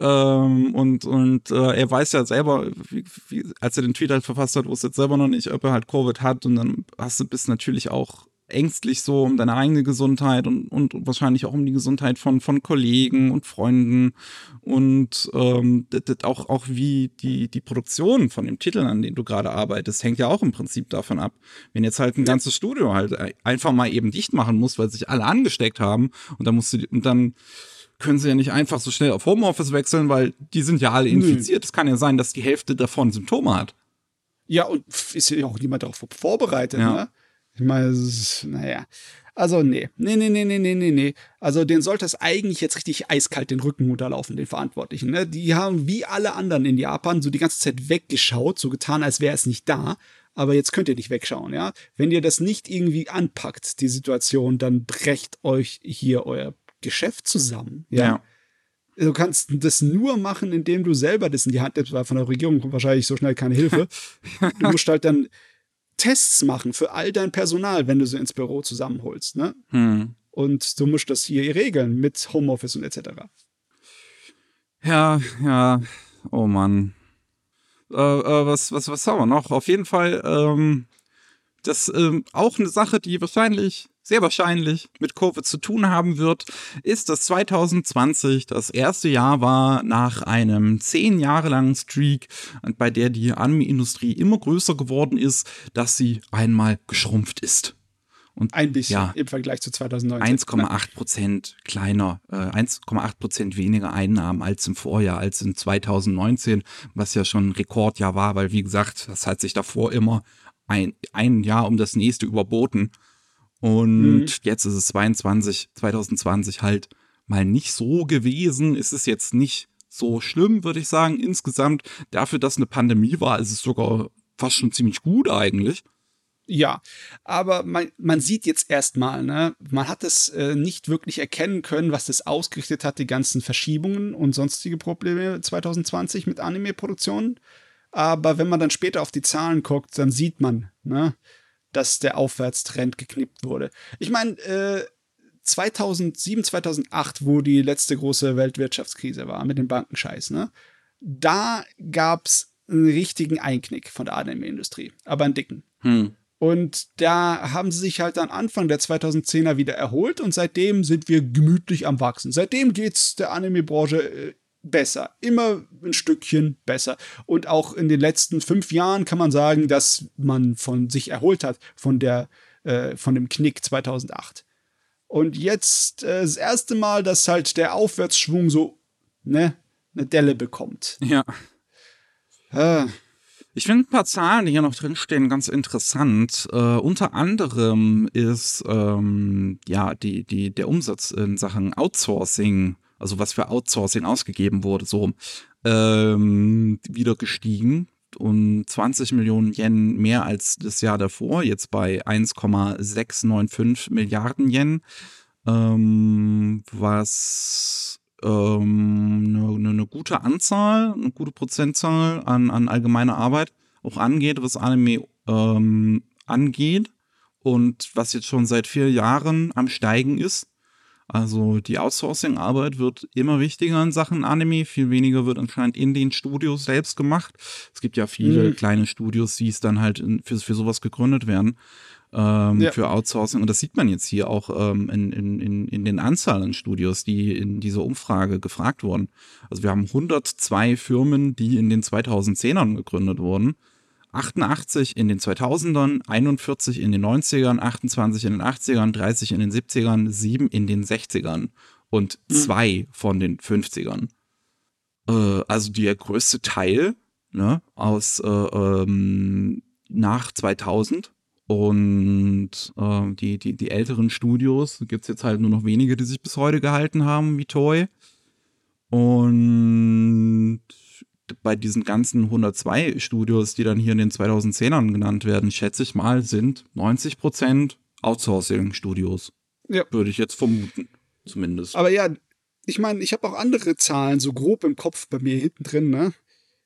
ähm, und und äh, er weiß ja selber, wie, wie, als er den Tweet halt verfasst hat, wusste jetzt selber noch nicht, ob er halt Covid hat. Und dann hast du bist natürlich auch ängstlich so um deine eigene Gesundheit und, und wahrscheinlich auch um die Gesundheit von, von Kollegen und Freunden und ähm, das, das auch, auch wie die, die Produktion von dem Titel, an dem du gerade arbeitest, hängt ja auch im Prinzip davon ab. Wenn jetzt halt ein ganzes Studio halt einfach mal eben dicht machen muss, weil sich alle angesteckt haben und dann musst du, und dann können sie ja nicht einfach so schnell auf Homeoffice wechseln, weil die sind ja alle infiziert. Es kann ja sein, dass die Hälfte davon Symptome hat. Ja, und ist ja auch niemand darauf vorbereitet, ja. ne? Ich meine, naja. Also, nee. Nee, nee, nee, nee, nee, nee, nee. Also, den sollte es eigentlich jetzt richtig eiskalt den Rücken runterlaufen, den Verantwortlichen. Ne? Die haben wie alle anderen in Japan so die ganze Zeit weggeschaut, so getan, als wäre es nicht da. Aber jetzt könnt ihr nicht wegschauen, ja. Wenn ihr das nicht irgendwie anpackt, die Situation, dann brecht euch hier euer Geschäft zusammen. Ja. ja. Du kannst das nur machen, indem du selber das in die Hand nimmst, weil von der Regierung kommt wahrscheinlich so schnell keine Hilfe. du musst halt dann Tests machen für all dein Personal, wenn du sie ins Büro zusammenholst. Ne? Hm. Und du musst das hier regeln mit Homeoffice und etc. Ja, ja. Oh Mann. Äh, äh, was, was, was haben wir noch? Auf jeden Fall, ähm, das ähm, auch eine Sache, die wahrscheinlich sehr wahrscheinlich mit Covid zu tun haben wird, ist, dass 2020 das erste Jahr war nach einem zehn Jahre langen Streak, bei der die Anime-Industrie immer größer geworden ist, dass sie einmal geschrumpft ist. Und ein bisschen ja, im Vergleich zu 2019. 1,8 Prozent kleiner, äh, 1,8 Prozent weniger Einnahmen als im Vorjahr, als in 2019, was ja schon ein Rekordjahr war, weil wie gesagt, das hat sich davor immer ein, ein Jahr um das nächste überboten. Und mhm. jetzt ist es 22, 2020 halt mal nicht so gewesen. Ist es jetzt nicht so schlimm, würde ich sagen, insgesamt. Dafür, dass eine Pandemie war, ist es sogar fast schon ziemlich gut eigentlich. Ja, aber man, man sieht jetzt erstmal, ne, man hat es äh, nicht wirklich erkennen können, was das ausgerichtet hat, die ganzen Verschiebungen und sonstige Probleme 2020 mit Anime-Produktionen. Aber wenn man dann später auf die Zahlen guckt, dann sieht man, ne, dass der Aufwärtstrend geknippt wurde. Ich meine, äh, 2007, 2008, wo die letzte große Weltwirtschaftskrise war mit dem Bankenscheiß, ne? Da gab's einen richtigen Einknick von der Anime-Industrie, aber einen dicken. Hm. Und da haben sie sich halt dann Anfang der 2010er wieder erholt und seitdem sind wir gemütlich am Wachsen. Seitdem geht's der Anime-Branche besser, immer ein Stückchen besser. Und auch in den letzten fünf Jahren kann man sagen, dass man von sich erholt hat von der, äh, von dem Knick 2008. Und jetzt äh, das erste Mal, dass halt der Aufwärtsschwung so ne, eine Delle bekommt. Ja. Äh. Ich finde ein paar Zahlen, die hier noch drinstehen, ganz interessant. Äh, unter anderem ist ähm, ja die, die, der Umsatz in Sachen Outsourcing also was für Outsourcing ausgegeben wurde, so ähm, wieder gestiegen um 20 Millionen Yen mehr als das Jahr davor, jetzt bei 1,695 Milliarden Yen, ähm, was ähm, eine, eine, ne gute Anzahl, eine gute Prozentzahl an, an allgemeiner Arbeit auch angeht, was Anime ähm, angeht und was jetzt schon seit vier Jahren am Steigen ist. Also die Outsourcing-Arbeit wird immer wichtiger in Sachen Anime. Viel weniger wird anscheinend in den Studios selbst gemacht. Es gibt ja viele mhm. kleine Studios, die es dann halt in, für, für sowas gegründet werden. Ähm, ja. Für Outsourcing. Und das sieht man jetzt hier auch ähm, in, in, in den Anzahlen Studios, die in dieser Umfrage gefragt wurden. Also wir haben 102 Firmen, die in den 2010ern gegründet wurden. 88 in den 2000ern, 41 in den 90ern, 28 in den 80ern, 30 in den 70ern, 7 in den 60ern und 2 mhm. von den 50ern. Äh, also der größte Teil ne, aus äh, ähm, nach 2000 und äh, die, die, die älteren Studios gibt es jetzt halt nur noch wenige, die sich bis heute gehalten haben, wie Toy. Und bei diesen ganzen 102 Studios, die dann hier in den 2010ern genannt werden, schätze ich mal, sind 90 Prozent Outsourcing-Studios. Ja. Würde ich jetzt vermuten, zumindest. Aber ja, ich meine, ich habe auch andere Zahlen so grob im Kopf bei mir hinten drin, ne?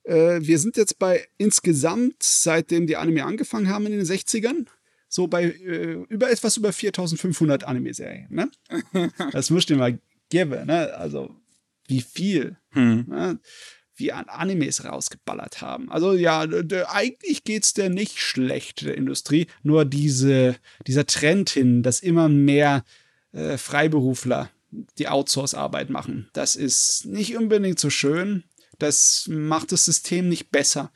Äh, wir sind jetzt bei insgesamt, seitdem die Anime angefangen haben in den 60ern, so bei äh, über etwas über 4500 Anime-Serien, ne? das muss ich dir mal geben, ne? Also, wie viel? Hm. Ne? Wie an Animes rausgeballert haben. Also ja, eigentlich geht's der nicht schlecht, der Industrie. Nur diese, dieser Trend hin, dass immer mehr äh, Freiberufler die Outsource-Arbeit machen, das ist nicht unbedingt so schön. Das macht das System nicht besser.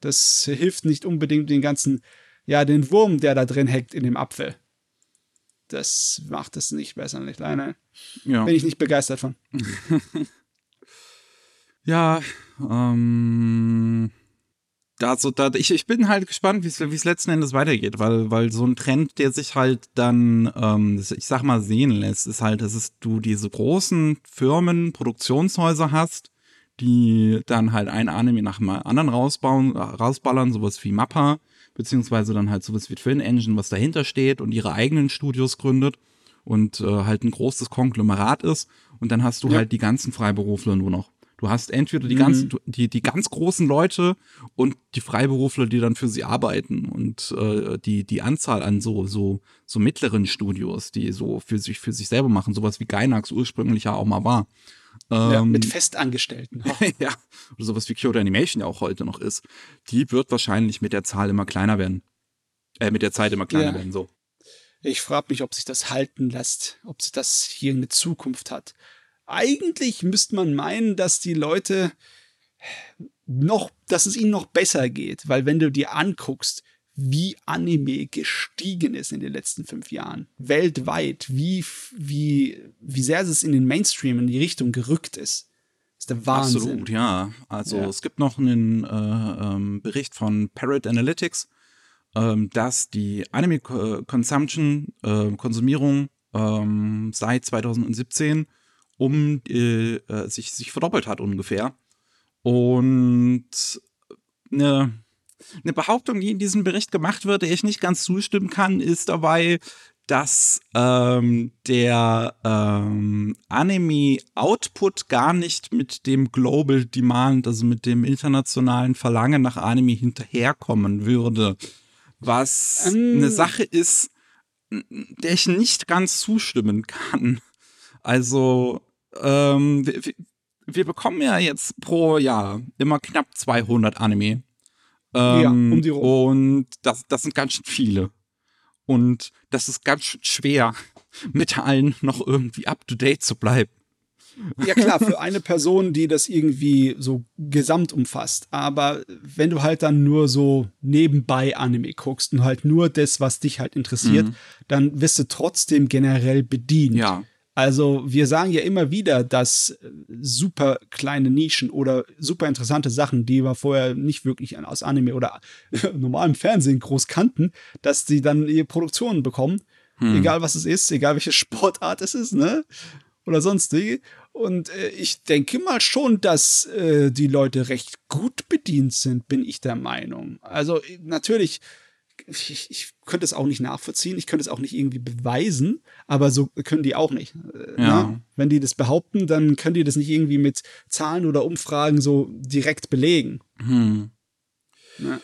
Das hilft nicht unbedingt den ganzen, ja, den Wurm, der da drin hängt in dem Apfel. Das macht es nicht besser, nicht alleine. Ja. Bin ich nicht begeistert von. Ja, ähm, also da, ich, ich bin halt gespannt, wie es letzten Endes weitergeht, weil, weil so ein Trend, der sich halt dann, ähm, ich sag mal, sehen lässt, ist halt, dass es, du diese großen Firmen, Produktionshäuser hast, die dann halt ein Anime nach dem anderen rausbauen, rausballern, sowas wie Mappa, beziehungsweise dann halt sowas wie Twin Engine, was dahinter steht und ihre eigenen Studios gründet und äh, halt ein großes Konglomerat ist. Und dann hast du ja. halt die ganzen Freiberufler nur noch. Du hast entweder die mhm. ganzen, die, die ganz großen Leute und die Freiberufler, die dann für sie arbeiten. Und äh, die, die Anzahl an so, so, so mittleren Studios, die so für sich, für sich selber machen, sowas wie Gainax ursprünglich ja auch mal war. Ähm, ja, mit Festangestellten. ja, oder sowas wie Kyoto Animation ja auch heute noch ist. Die wird wahrscheinlich mit der Zahl immer kleiner werden. Äh, mit der Zeit immer kleiner ja. werden, so. Ich frage mich, ob sich das halten lässt, ob sich das hier eine Zukunft hat eigentlich müsste man meinen, dass die Leute noch, dass es ihnen noch besser geht, weil wenn du dir anguckst, wie Anime gestiegen ist in den letzten fünf Jahren, weltweit, wie, wie, wie sehr es in den Mainstream in die Richtung gerückt ist, ist der Wahnsinn. Absolut, ja. Also ja. es gibt noch einen äh, ähm, Bericht von Parrot Analytics, ähm, dass die Anime-Consumption, äh, Konsumierung ähm, seit 2017 um äh, äh, sich, sich verdoppelt hat ungefähr. Und eine, eine Behauptung, die in diesem Bericht gemacht wird, der ich nicht ganz zustimmen kann, ist dabei, dass ähm, der ähm, Anime-Output gar nicht mit dem Global Demand, also mit dem internationalen Verlangen nach Anime hinterherkommen würde. Was ähm. eine Sache ist, der ich nicht ganz zustimmen kann. Also, ähm, wir, wir, bekommen ja jetzt pro Jahr immer knapp 200 Anime. Ähm, ja, um die rum. Und das, das sind ganz schön viele. Und das ist ganz schön schwer, mit allen noch irgendwie up to date zu bleiben. Ja klar, für eine Person, die das irgendwie so gesamt umfasst. Aber wenn du halt dann nur so nebenbei Anime guckst und halt nur das, was dich halt interessiert, mhm. dann wirst du trotzdem generell bedient. Ja. Also wir sagen ja immer wieder, dass äh, super kleine Nischen oder super interessante Sachen, die wir vorher nicht wirklich aus Anime oder normalem Fernsehen groß kannten, dass sie dann ihre Produktionen bekommen. Hm. Egal was es ist, egal welche Sportart es ist, ne? Oder sonstige. Und äh, ich denke mal schon, dass äh, die Leute recht gut bedient sind, bin ich der Meinung. Also äh, natürlich, ich, ich könnte es auch nicht nachvollziehen, ich könnte es auch nicht irgendwie beweisen, aber so können die auch nicht. Äh, Ja. ne? Wenn die das behaupten, dann können die das nicht irgendwie mit Zahlen oder Umfragen so direkt belegen. Hm. Ne?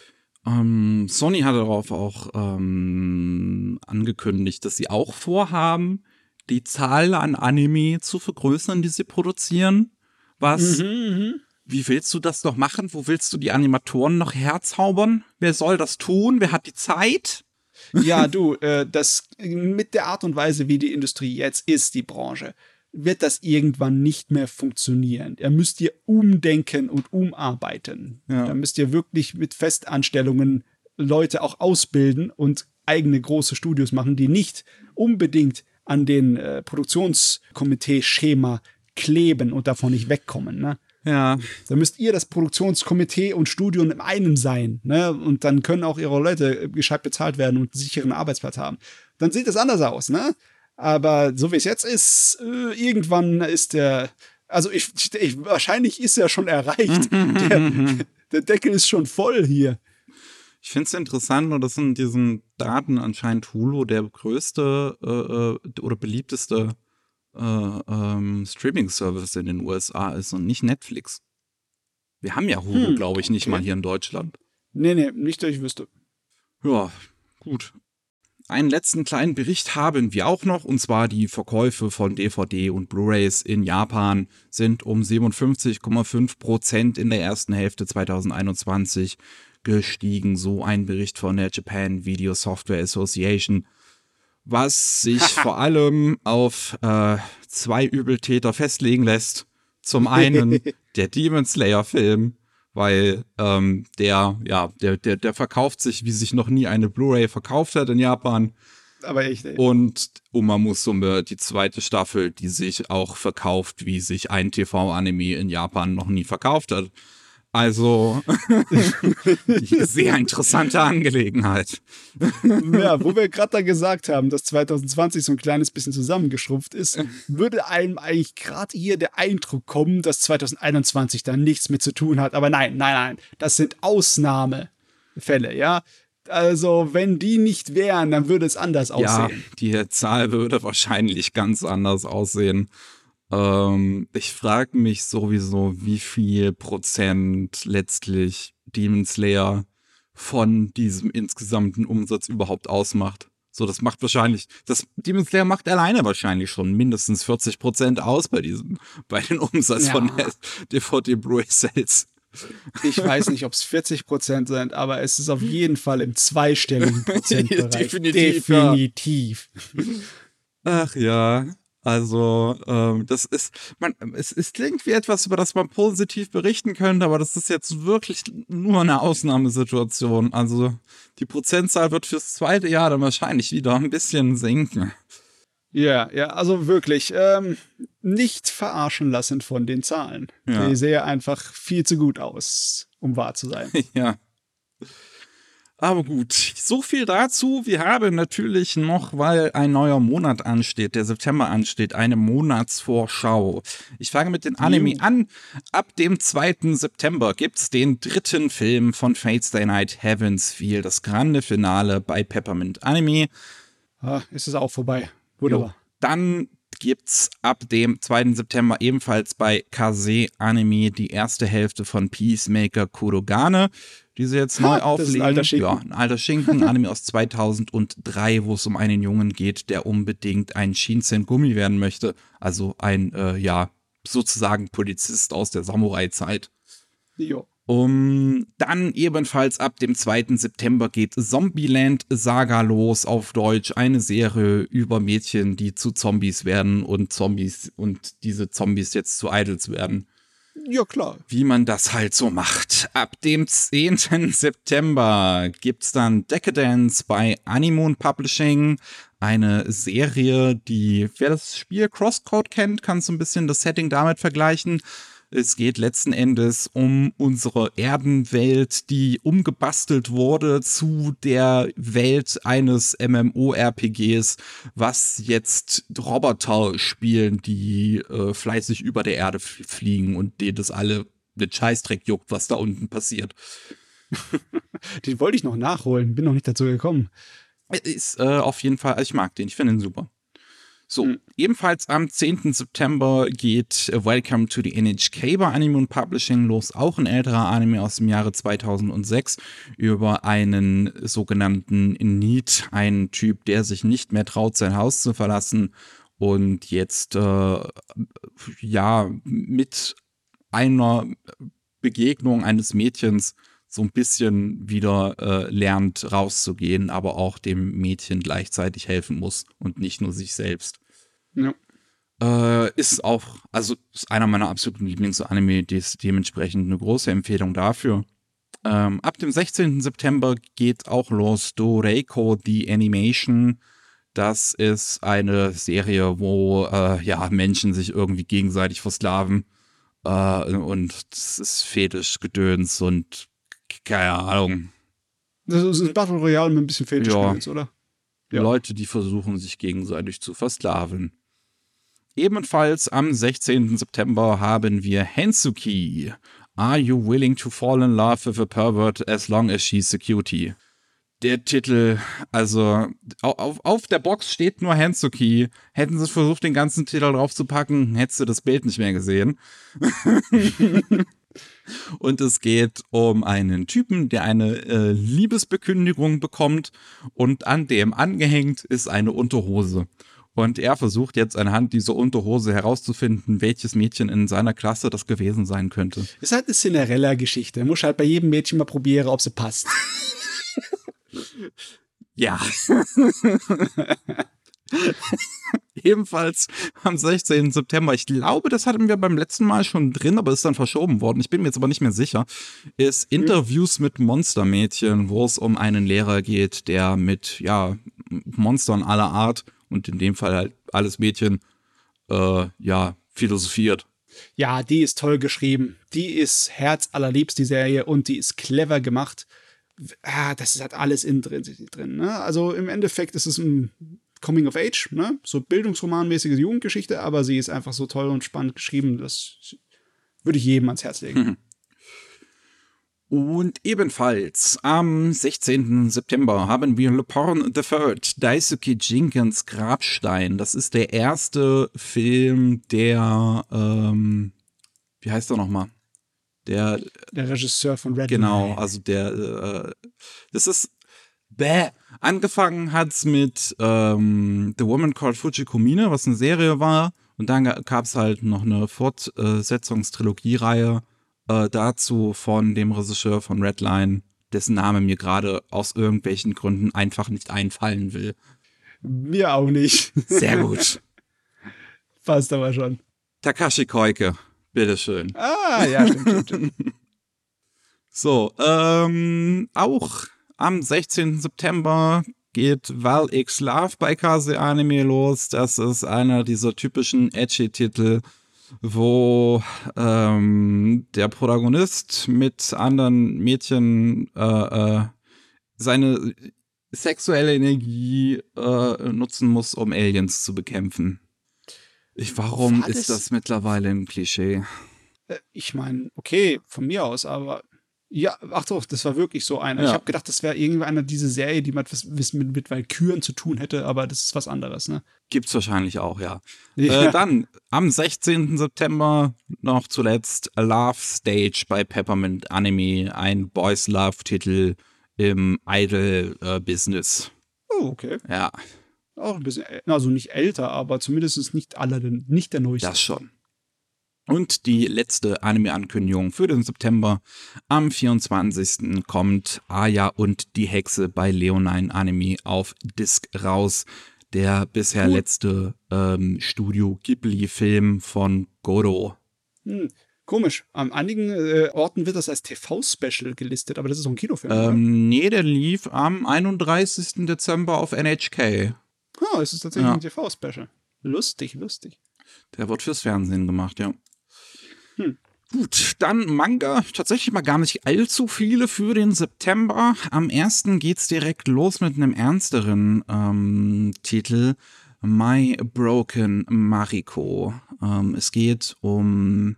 Ähm, Sony hat darauf auch ähm, angekündigt, dass sie auch vorhaben, die Zahl an Anime zu vergrößern, die sie produzieren. Was, Mhm, wie willst du das noch machen? Wo willst du die Animatoren noch herzaubern? Wer soll das tun? Wer hat die Zeit? Ja, du, äh, das mit der Art und Weise, wie die Industrie jetzt ist, die Branche, wird das irgendwann nicht mehr funktionieren. Da müsst ihr umdenken und umarbeiten. Ja. Da müsst ihr wirklich mit Festanstellungen Leute auch ausbilden und eigene große Studios machen, die nicht unbedingt an den äh, Produktionskomitee-Schema kleben und davon nicht wegkommen. Ne? Ja, Da müsst ihr das Produktionskomitee und Studio in einem sein. Ne? Und dann können auch ihre Leute gescheit bezahlt werden und einen sicheren Arbeitsplatz haben. Dann sieht es anders aus, ne? Aber so wie es jetzt ist, äh, irgendwann ist der. Also ich, ich wahrscheinlich ist er schon erreicht. der, der Deckel ist schon voll hier. ich finde es interessant, nur dass in diesen Daten anscheinend Hulu der größte äh, äh, oder beliebteste äh, ähm, Streaming-Service in den USA ist und nicht Netflix. Wir haben ja Hulu, Hm, glaube ich, nicht okay. mal hier in Deutschland. Nee, nee, nicht, dass ich wüsste. Ja, gut. Einen letzten kleinen Bericht haben wir auch noch, und zwar die Verkäufe von DVD und Blu-rays in Japan sind um 57,5 Prozent in der ersten Hälfte 2021 gestiegen. So ein Bericht von der Japan Video Software Association, was sich vor allem auf äh, zwei Übeltäter festlegen lässt. Zum einen der Demon Slayer Film, weil ähm, der, ja, der, der, der verkauft sich, wie sich noch nie eine Blu-ray verkauft hat in Japan. Aber echt, ey. Und Uma Musume, die zweite Staffel, die sich auch verkauft, wie sich ein TV-Anime in Japan noch nie verkauft hat. Also, sehr interessante Angelegenheit. Ja, wo wir gerade da gesagt haben, dass 2020 so ein kleines bisschen zusammengeschrumpft ist, würde einem eigentlich gerade hier der Eindruck kommen, dass 2021 da nichts mit zu tun hat. Aber nein, nein, nein, das sind Ausnahmefälle, ja. Also, wenn die nicht wären, dann würde es anders Ja, aussehen. die Zahl würde wahrscheinlich ganz anders aussehen. Ähm, ich frage mich sowieso, wie viel Prozent letztlich Demon Slayer von diesem insgesamten Umsatz überhaupt ausmacht. So, das macht wahrscheinlich, das Demon Slayer macht alleine wahrscheinlich schon mindestens 40 Prozent aus bei diesem, bei den Umsatz Ja. von DVD Blu-ray Sales. Ich weiß nicht, ob es 40 Prozent sind, aber es ist auf jeden Fall im zweistelligen Prozentbereich. Definitiv, ja. Definitiv. Ach ja, also ähm, das ist, man, es, es klingt wie etwas, über das man positiv berichten könnte, aber das ist jetzt wirklich nur eine Ausnahmesituation. Also die Prozentzahl wird fürs zweite Jahr dann wahrscheinlich wieder ein bisschen sinken. Ja, ja, also wirklich, ähm, nicht verarschen lassen von den Zahlen. Ja. Die sehen einfach viel zu gut aus, um wahr zu sein. ja. Aber gut, so viel dazu. Wir haben natürlich noch, weil ein neuer Monat ansteht, der September ansteht, eine Monatsvorschau. Ich fange mit den Anime an. Ab dem 2. September gibt's den dritten Film von Fate's Day Night Heaven's Feel, das grande Finale bei Peppermint Anime. Ah, ist es auch vorbei. Wunderbar. Jo. Dann gibt's ab dem 2. September ebenfalls bei Kase Anime die erste Hälfte von Peacemaker Kurogane, die sie jetzt neu Ha, ist ein auflegen. alter Schinken. Ja, ein alter Schinken, Anime aus 2003, wo es um einen Jungen geht, der unbedingt ein Shinsen Gummi werden möchte. Also ein, äh, ja, sozusagen Polizist aus der Samurai-Zeit. Jo. Um, dann ebenfalls ab dem 2. September geht Zombieland Saga los auf Deutsch. Eine Serie über Mädchen, die zu Zombies werden und Zombies und diese Zombies jetzt zu Idols werden. Ja, klar. Wie man das halt so macht. Ab dem 10. September gibt's dann Decadence bei Animoon Publishing. Eine Serie, die, wer das Spiel Crosscode kennt, kann so ein bisschen das Setting damit vergleichen. Es geht letzten Endes um unsere Erdenwelt, die umgebastelt wurde zu der Welt eines MMORPGs, was jetzt Roboter spielen, die äh, fleißig über der Erde fliegen und denen das alle mit Scheißdreck juckt, was da unten passiert. den wollte ich noch nachholen, bin noch nicht dazu gekommen. Ist äh, auf jeden Fall, also ich mag den, ich finde ihn super. So, mhm. ebenfalls am 10. September geht Welcome to the NHK bei Anime und Publishing los. Auch ein älterer Anime aus dem Jahre 2006 über einen sogenannten Need, einen Typ, der sich nicht mehr traut, sein Haus zu verlassen und jetzt äh, ja mit einer Begegnung eines Mädchens so ein bisschen wieder äh, lernt, rauszugehen, aber auch dem Mädchen gleichzeitig helfen muss und nicht nur sich selbst. Ja. Äh, ist auch, also ist einer meiner absoluten Lieblingsanime, die ist dementsprechend eine große Empfehlung dafür. Ähm, ab dem 16. September geht auch los Doreiko The Animation. Das ist eine Serie, wo äh, ja Menschen sich irgendwie gegenseitig versklaven. Äh, und das ist Fetischgedöns und keine Ahnung. Das ist ein Battle Royale mit ein bisschen Fetisch, ja. oder? Ja. Leute, die versuchen, sich gegenseitig zu versklaven. Ebenfalls am 16. September haben wir Hensuki. Are you willing to fall in love with a pervert as long as she's a cutie? Der Titel, also auf, auf der Box steht nur Hensuki. Hätten sie versucht, den ganzen Titel draufzupacken, hättest du das Bild nicht mehr gesehen. Und es geht um einen Typen, der eine äh, Liebesbekündigung bekommt und an dem angehängt ist eine Unterhose. Und er versucht jetzt anhand dieser Unterhose herauszufinden, welches Mädchen in seiner Klasse das gewesen sein könnte. Ist halt eine Cinderella-Geschichte. Muss halt bei jedem Mädchen mal probieren, ob sie passt. ja. Ebenfalls am 16. September, ich glaube, das hatten wir beim letzten Mal schon drin, aber ist dann verschoben worden. Ich bin mir jetzt aber nicht mehr sicher. Ist mhm. Interviews mit Monstermädchen, wo es um einen Lehrer geht, der mit ja Monstern aller Art und in dem Fall halt alles Mädchen äh, ja philosophiert. Ja, die ist toll geschrieben. Die ist herzallerliebst, die Serie, und die ist clever gemacht. Ah, das ist halt alles innen drin. drin ne? Also im Endeffekt ist es ein Coming of Age, ne? so bildungsromanmäßige Jugendgeschichte, aber sie ist einfach so toll und spannend geschrieben, das würde ich jedem ans Herz legen. Und ebenfalls am 16. September haben wir Le Porn the Third, Daisuke Jenkins Grabstein. Das ist der erste Film, der, ähm, wie heißt er nochmal? Der, der Regisseur von Red Genau, also der, äh, das ist Bäh. Angefangen hat's mit ähm, The Woman Called Fujikomine, was eine Serie war. Und dann gab es halt noch eine Fortsetzungstrilogiereihe äh, dazu von dem Regisseur von Redline, dessen Name mir gerade aus irgendwelchen Gründen einfach nicht einfallen will. Mir auch nicht. Sehr gut. Passt aber schon. Takashi Koike, bitteschön. Ah, ja, stimmt, stimmt, stimmt. So, ähm, auch am 16. September geht Val X Love bei Kase Anime los. Das ist einer dieser typischen Edgy-Titel, wo ähm, der Protagonist mit anderen Mädchen äh, äh, seine sexuelle Energie äh, nutzen muss, um Aliens zu bekämpfen. Ich, warum das ist das mittlerweile ein Klischee? Äh, ich meine, okay, von mir aus, aber ja, ach doch, das war wirklich so einer. Ja. Ich habe gedacht, das wäre irgendwie eine diese Serie, die mit, mit, mit Valkyren zu tun hätte, aber das ist was anderes, ne? Gibt's wahrscheinlich auch, ja. ja. Äh, dann am 16. September noch zuletzt Love Stage bei Peppermint Anime, ein Boys Love Titel im Idol äh, Business. Oh, okay. Ja. Auch ein bisschen, also nicht älter, aber zumindest nicht alle, nicht der neueste. Das schon. Und die letzte Anime-Ankündigung für den September. Am 24. kommt Aya und die Hexe bei Leonine Anime auf Disc raus. Der bisher cool. letzte ähm, Studio Ghibli-Film von Goro. Hm. Komisch. An einigen äh, Orten wird das als TV-Special gelistet, aber das ist doch ein Kinofilm. Ähm, nee, der lief am 31. Dezember auf NHK. Oh, es ist tatsächlich ja. ein TV-Special. Lustig, lustig. Der wird fürs Fernsehen gemacht, ja. Hm. Gut, dann Manga. Tatsächlich mal gar nicht allzu viele für den September. Am 1. geht's direkt los mit einem ernsteren ähm, Titel. My Broken Mariko. Ähm, es geht um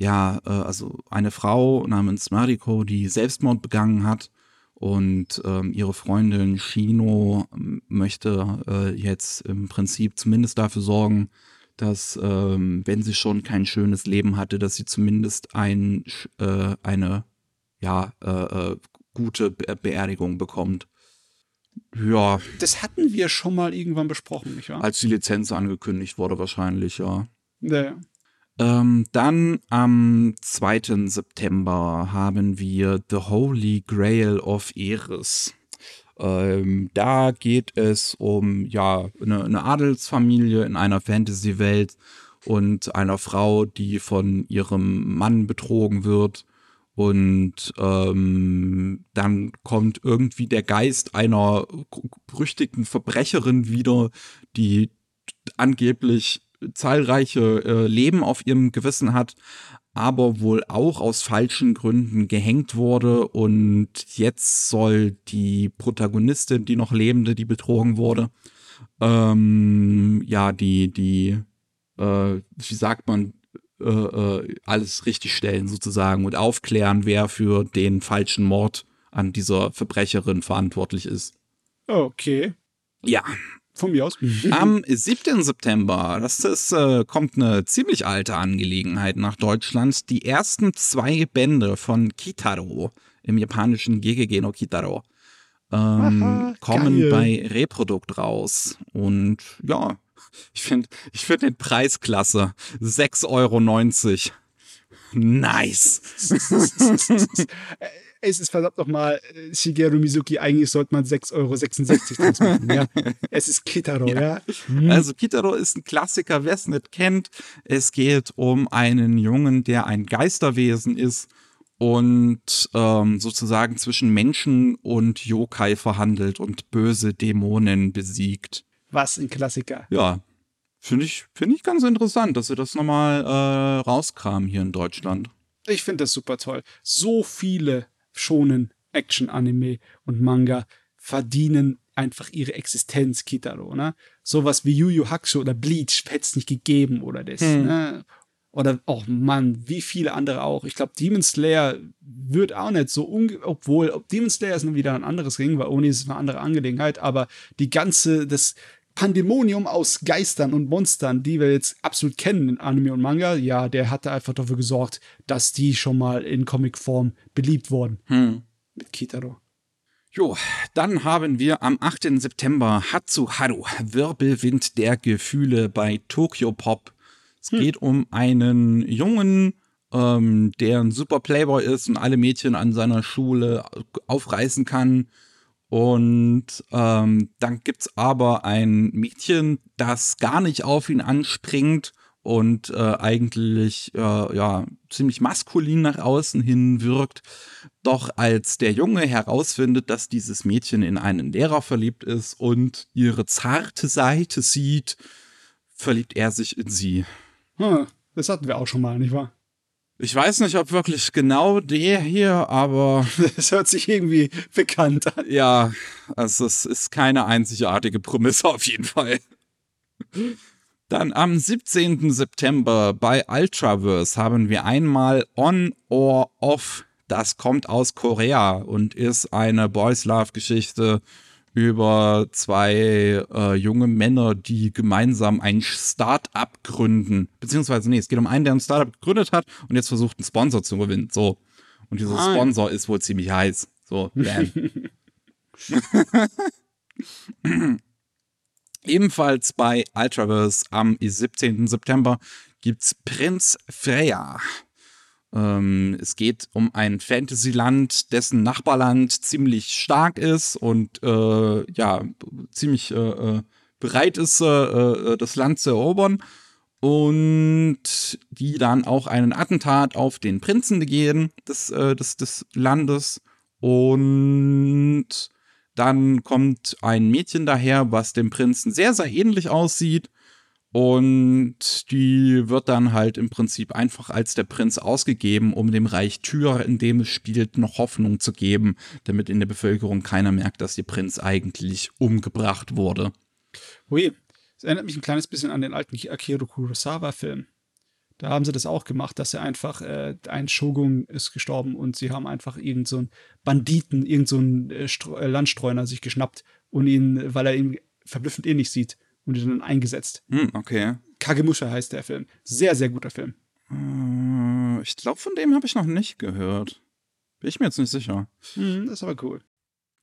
ja, äh, also eine Frau namens Mariko, die Selbstmord begangen hat und ähm, ihre Freundin Shino möchte äh, jetzt im Prinzip zumindest dafür sorgen, dass, ähm, wenn sie schon kein schönes Leben hatte, dass sie zumindest ein, äh, eine ja, äh, äh, gute Be Beerdigung bekommt. Ja. Das hatten wir schon mal irgendwann besprochen, nicht wahr? Als die Lizenz angekündigt wurde, wahrscheinlich, ja. Ja. Ähm, dann am 2. September haben wir The Holy Grail of Eris. Ähm, da geht es um ja eine, eine Adelsfamilie in einer Fantasy-Welt und einer Frau, die von ihrem Mann betrogen wird. Und ähm, dann kommt irgendwie der Geist einer berüchtigten Verbrecherin wieder, die angeblich zahlreiche äh, Leben auf ihrem Gewissen hat, aber wohl auch aus falschen Gründen gehängt wurde und jetzt soll die Protagonistin, die noch lebende, die betrogen wurde, ähm, ja, die, die, äh, wie sagt man, äh, äh, alles richtig stellen sozusagen und aufklären, wer für den falschen Mord an dieser Verbrecherin verantwortlich ist. Okay. Ja, von mir aus. Am 7. September, das ist, äh, kommt eine ziemlich alte Angelegenheit nach Deutschland. Die ersten zwei Bände von Kitaro im japanischen Gegege no Kitaro ähm, Aha, kommen geil. bei Reprodukt raus. Und ja, ich finde ich find den Preis klasse. 6,90 Euro. Nice. es ist verdammt nochmal äh, Shigeru Mizuki, eigentlich sollte man 6,66 Euro draus machen. Ja. Es ist Kitaro, ja. ja. Mhm. Also Kitaro ist ein Klassiker, wer es nicht kennt. Es geht um einen Jungen, der ein Geisterwesen ist und ähm, sozusagen zwischen Menschen und Yokai verhandelt und böse Dämonen besiegt. Was ein Klassiker. Ja. Finde ich, find ich ganz interessant, dass sie das nochmal äh, rauskramen hier in Deutschland. Ich finde das super toll. So viele schonen Action-Anime und Manga verdienen einfach ihre Existenz, Kitaro, ne? Sowas wie Yu Yu Hakusho oder Bleach hätte es nicht gegeben oder das, hm. ne? Oder, oh Mann, wie viele andere auch. Ich glaube, Demon Slayer wird auch nicht so, obwohl, Demon Slayer ist nun wieder ein anderes Ring, weil Oni ist eine andere Angelegenheit, aber die ganze, das Pandemonium aus Geistern und Monstern, die wir jetzt absolut kennen in Anime und Manga, ja, der hatte einfach dafür gesorgt, dass die schon mal in Comicform beliebt wurden. Hm. Mit Kitaro. Jo, dann haben wir am 8. September Hatsuharu, Wirbelwind der Gefühle bei Tokyo Pop. Es hm. geht um einen Jungen, ähm, der ein super Playboy ist und alle Mädchen an seiner Schule aufreißen kann und ähm, dann gibt's aber ein Mädchen, das gar nicht auf ihn anspringt und äh, eigentlich äh, ja ziemlich maskulin nach außen hin wirkt. Doch als der Junge herausfindet, dass dieses Mädchen in einen Lehrer verliebt ist und ihre zarte Seite sieht, verliebt er sich in sie. Hm, das hatten wir auch schon mal, nicht wahr? Ich weiß nicht, ob wirklich genau der hier, aber. Es hört sich irgendwie bekannt an. Ja, also es ist keine einzigartige Prämisse auf jeden Fall. Dann am 17. September bei Ultraverse haben wir einmal On or Off. Das kommt aus Korea und ist eine Boys Love Geschichte über zwei äh, junge Männer, die gemeinsam ein Start-up gründen. Beziehungsweise, nee, es geht um einen, der ein Start-up gegründet hat und jetzt versucht, einen Sponsor zu gewinnen. So. Und dieser ah, Sponsor ist wohl ziemlich heiß. So, bam. Ebenfalls bei Ultraverse am 17. September gibt's Prinz Freya. Ähm, es geht um ein Fantasyland, dessen Nachbarland ziemlich stark ist und äh, ja, ziemlich äh, äh bereit ist, äh, äh, das Land zu erobern. Und die dann auch einen Attentat auf den Prinzen begehen des, äh, des, des Landes. Und dann kommt ein Mädchen daher, was dem Prinzen sehr, sehr ähnlich aussieht Und die wird dann halt im Prinzip einfach als der Prinz ausgegeben, um dem Reich Tyr, in dem es spielt, noch Hoffnung zu geben, damit in der Bevölkerung keiner merkt, dass der Prinz eigentlich umgebracht wurde. Ui, das erinnert mich ein kleines bisschen an den alten Akira Kurosawa-Film. Da haben sie das auch gemacht, dass er einfach, äh, ein Shogun ist gestorben und sie haben einfach irgendeinen so Banditen, irgendeinen so äh, äh, Landstreuner sich geschnappt und ihn, weil er ihn verblüffend ähnlich sieht und ihn dann eingesetzt. Hm, okay. Kagemusha heißt der Film. Sehr, sehr guter Film. Äh, ich glaube, von dem habe ich noch nicht gehört. Bin ich mir jetzt nicht sicher. Hm, das ist aber cool.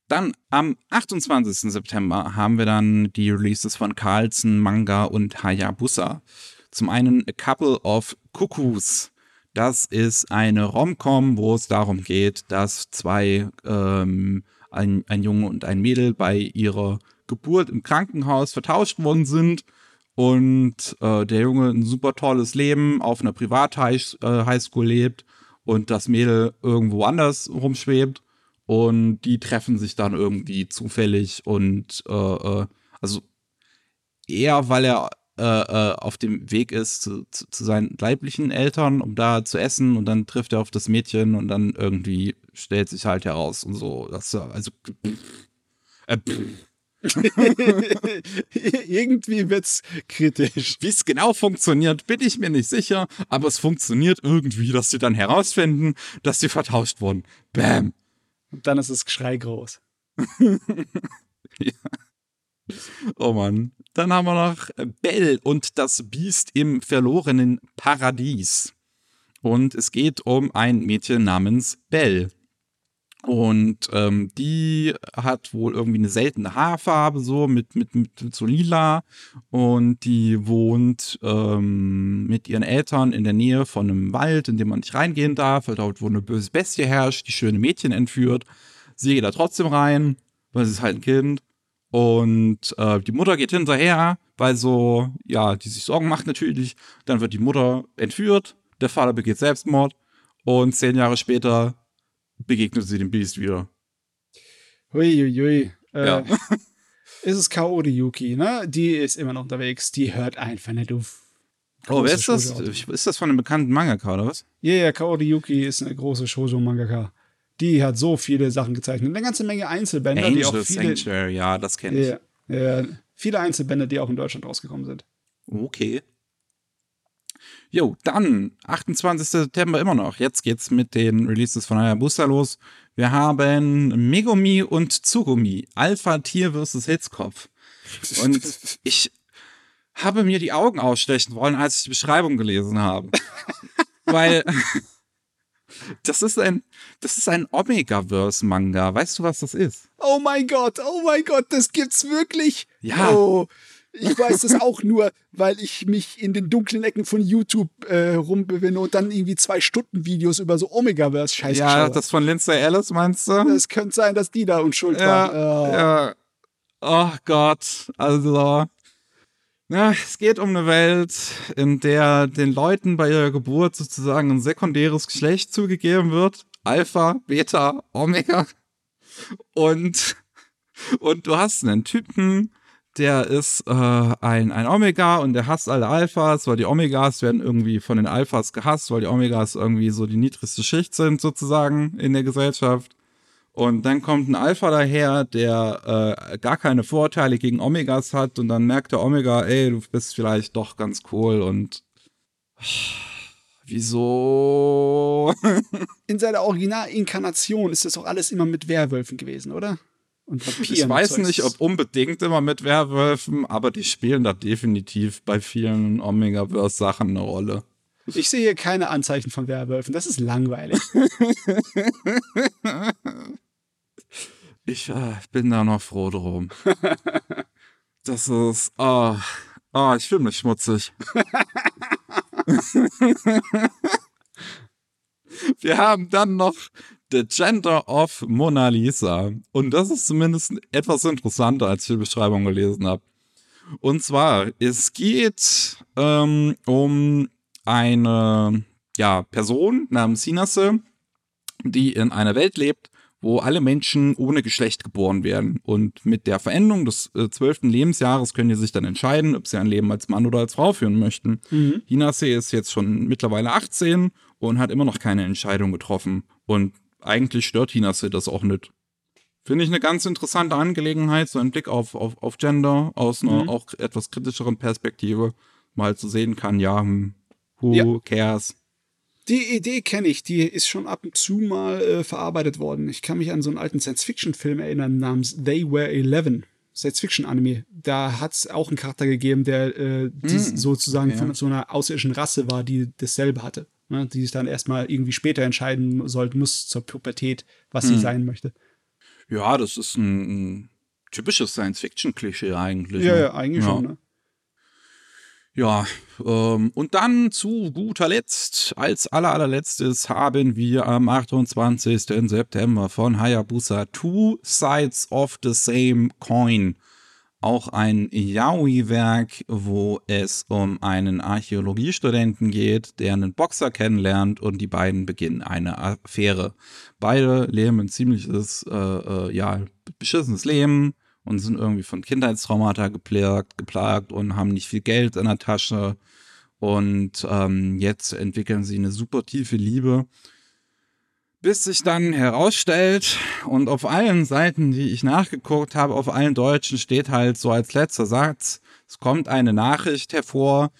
Dann am 28. September haben wir dann die Releases von Carlsen, Manga und Hayabusa. Zum einen A Couple of Cuckoos. Das ist eine Rom-Com, wo es darum geht, dass zwei, ähm, ein, ein Junge und ein Mädel bei ihrer Geburt im Krankenhaus vertauscht worden sind und äh, der Junge ein super tolles Leben auf einer Privat-Highschool äh, lebt und das Mädel irgendwo anders rumschwebt und die treffen sich dann irgendwie zufällig und äh, äh also eher, weil er äh, äh, auf dem Weg ist zu, zu, zu, seinen leiblichen Eltern, um da zu essen und dann trifft er auf das Mädchen und dann irgendwie stellt sich halt heraus und so. Das, also äh, irgendwie wird's kritisch. Wie es genau funktioniert, bin ich mir nicht sicher, aber es funktioniert irgendwie, dass sie dann herausfinden, dass sie vertauscht wurden. Bam. Und dann ist das Geschrei groß. ja. Oh Mann. Dann haben wir noch Bell und das Biest im verlorenen Paradies. Und es geht um ein Mädchen namens Bell. Und ähm, die hat wohl irgendwie eine seltene Haarfarbe, so mit, mit, mit so lila. Und die wohnt ähm, mit ihren Eltern in der Nähe von einem Wald, in dem man nicht reingehen darf, weil dort wo eine böse Bestie herrscht, die schöne Mädchen entführt. Sie geht da trotzdem rein, weil sie ist halt ein Kind. Und äh, die Mutter geht hinterher, weil so, ja, die sich Sorgen macht natürlich. Dann wird die Mutter entführt, der Vater begeht Selbstmord und zehn Jahre später begegnet sie dem Biest wieder. Huiuiui. Ui. Äh, ja. ist es Kaori Yuki, ne? Die ist immer noch unterwegs. Die hört einfach nicht auf. Oh, wer ist das? Ist das von einem bekannten Mangaka oder was? Ja, yeah, ja, Kaori Yuki ist eine große Shoujo-Mangaka die hat so viele Sachen gezeichnet. Eine ganze Menge Einzelbände, Angel die auch viele. Sanctuary, ja, das kenne ich. Ja, ja, viele Einzelbände, die auch in Deutschland rausgekommen sind. Okay. Jo, dann 28. September immer noch. Jetzt geht's mit den Releases von Hayabusa los. Wir haben Megumi und Tsugumi, Alpha Tier vs. Hitzkopf. Und ich habe mir die Augen ausstechen wollen, als ich die Beschreibung gelesen habe. Weil das ist ein, das ist ein Omega-Verse-Manga. Weißt du, was das ist? Oh mein Gott, oh mein Gott, das gibt's wirklich. Ja. Oh, ich weiß das auch nur, weil ich mich in den dunklen Ecken von YouTube äh, rumbewinde und dann irgendwie zwei Stunden Videos über so Omega-Verse scheiße Ja, schaue. das von Lindsay Ellis meinst du? Es könnte sein, dass die da unschuld ja, war. Oh. Ja. Oh Gott, also ja, es geht um eine Welt, in der den Leuten bei ihrer Geburt sozusagen ein sekundäres Geschlecht zugegeben wird. Alpha, Beta, Omega. Und, und du hast einen Typen, der ist äh, ein, ein Omega und der hasst alle Alphas, weil die Omegas werden irgendwie von den Alphas gehasst, weil die Omegas irgendwie so die niedrigste Schicht sind sozusagen in der Gesellschaft. Und dann kommt ein Alpha daher, der äh, gar keine Vorteile gegen Omegas hat und dann merkt der Omega, ey, du bist vielleicht doch ganz cool und wieso? In seiner Originalinkarnation ist das auch alles immer mit Werwölfen gewesen, oder? Und Vampiren ich weiß nicht, ob unbedingt immer mit Werwölfen, aber die spielen da definitiv bei vielen Omega-Verse-Sachen eine Rolle. Ich sehe keine Anzeichen von Werwölfen. Das ist langweilig. Ich äh, bin da noch froh drum. Das ist. Oh, oh ich fühle mich schmutzig. Wir haben dann noch The Gender of Mona Lisa. Und das ist zumindest etwas interessanter, als ich die Beschreibung gelesen habe. Und zwar, es geht ähm, um eine ja, Person namens Sinase, die in einer Welt lebt, wo alle Menschen ohne Geschlecht geboren werden. Und mit der Veränderung des äh, zwölften Lebensjahres können die sich dann entscheiden, ob sie ein Leben als Mann oder als Frau führen möchten. Mhm. Hinase ist jetzt schon mittlerweile 18 und hat immer noch keine Entscheidung getroffen. Und eigentlich stört Hinase das auch nicht. Finde ich eine ganz interessante Angelegenheit, so ein Blick auf, auf, auf Gender aus einer mhm. auch etwas kritischeren Perspektive, mal zu sehen kann, ja, hm, who ja. cares? Die Idee kenne ich, die ist schon ab und zu mal äh, verarbeitet worden. Ich kann mich an so einen alten Science-Fiction-Film erinnern namens They Were Eleven. Science-Fiction-Anime. Da hat es auch einen Charakter gegeben, der äh, mm, sozusagen ja. von so einer außerirdischen Rasse war, die dasselbe hatte. Ne? Die sich dann erstmal irgendwie später entscheiden sollte, muss zur Pubertät, was mm. sie sein möchte. Ja, das ist ein, ein typisches Science-Fiction-Klischee eigentlich. Ja, ne? ja eigentlich ja. schon. Ne? Ja, ähm, und dann zu guter Letzt, als aller allerletztes haben wir am 28. September von Hayabusa Two Sides of the Same Coin. Auch ein Yaoi-Werk, wo es um einen Archäologiestudenten geht, der einen Boxer kennenlernt und die beiden beginnen eine Affäre. Beide leben ein ziemliches, äh, äh, ja, beschissenes Leben und sind irgendwie von Kindheitstraumata geplagt, geplagt und haben nicht viel Geld in der Tasche. Und ähm, jetzt entwickeln sie eine super tiefe Liebe. Bis sich dann herausstellt, und auf allen Seiten, die ich nachgeguckt habe, auf allen Deutschen steht halt so als letzter Satz, es kommt eine Nachricht hervor,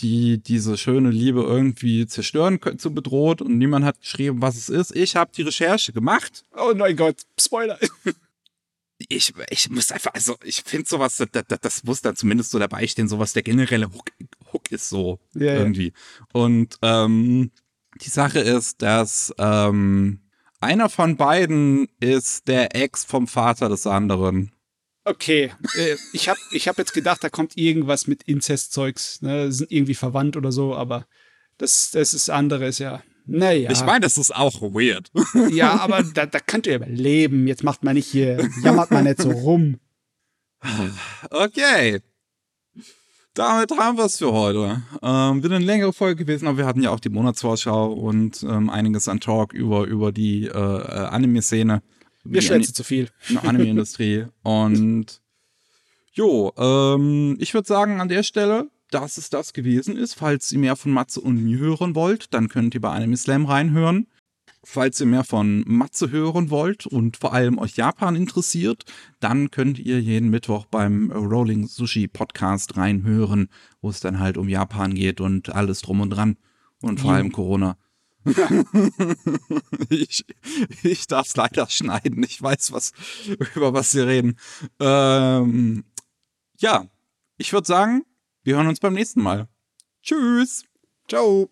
die diese schöne Liebe irgendwie zerstören zu bedroht und niemand hat geschrieben, was es ist. Ich habe die Recherche gemacht. Oh mein Gott, Spoiler. ich, ich muss einfach, also ich finde sowas, das, das, das, muss da zumindest so dabei stehen, sowas der generelle Hook, Hook ist so ja, irgendwie. Ja. Und ähm, die Sache ist, dass ähm, einer von beiden ist der Ex vom Vater des anderen. Okay, äh, ich habe ich hab jetzt gedacht, da kommt irgendwas mit Inzestzeugs, ne? sind irgendwie verwandt oder so, aber das, das ist anderes, ja. Naja. Ich meine, das ist auch weird. Ja, aber da, da könnt ihr überleben. Jetzt macht man nicht hier, jammert man nicht so rum. Okay. Damit haben wir es für heute. Ähm, wird eine längere Folge gewesen, aber wir hatten ja auch die Monatsvorschau und ähm, einiges an Talk über, über die äh, äh Anime-Szene. Wir schwätzen zu viel. Anime-Industrie. und jo, ähm, ich würde sagen, an der Stelle dass es das gewesen ist. Falls ihr mehr von Matze und mir hören wollt, dann könnt ihr bei Anime Slam reinhören. Falls ihr mehr von Matze hören wollt und vor allem euch Japan interessiert, dann könnt ihr jeden Mittwoch beim Rolling Sushi Podcast reinhören, wo es dann halt um Japan geht und alles drum und dran. Und vor allem Corona. ich, ich darf es leider schneiden. Ich weiß, was, über was sie reden. Ähm, ja, ich würde sagen, wir hören uns beim nächsten Mal. Tschüss. Ciao.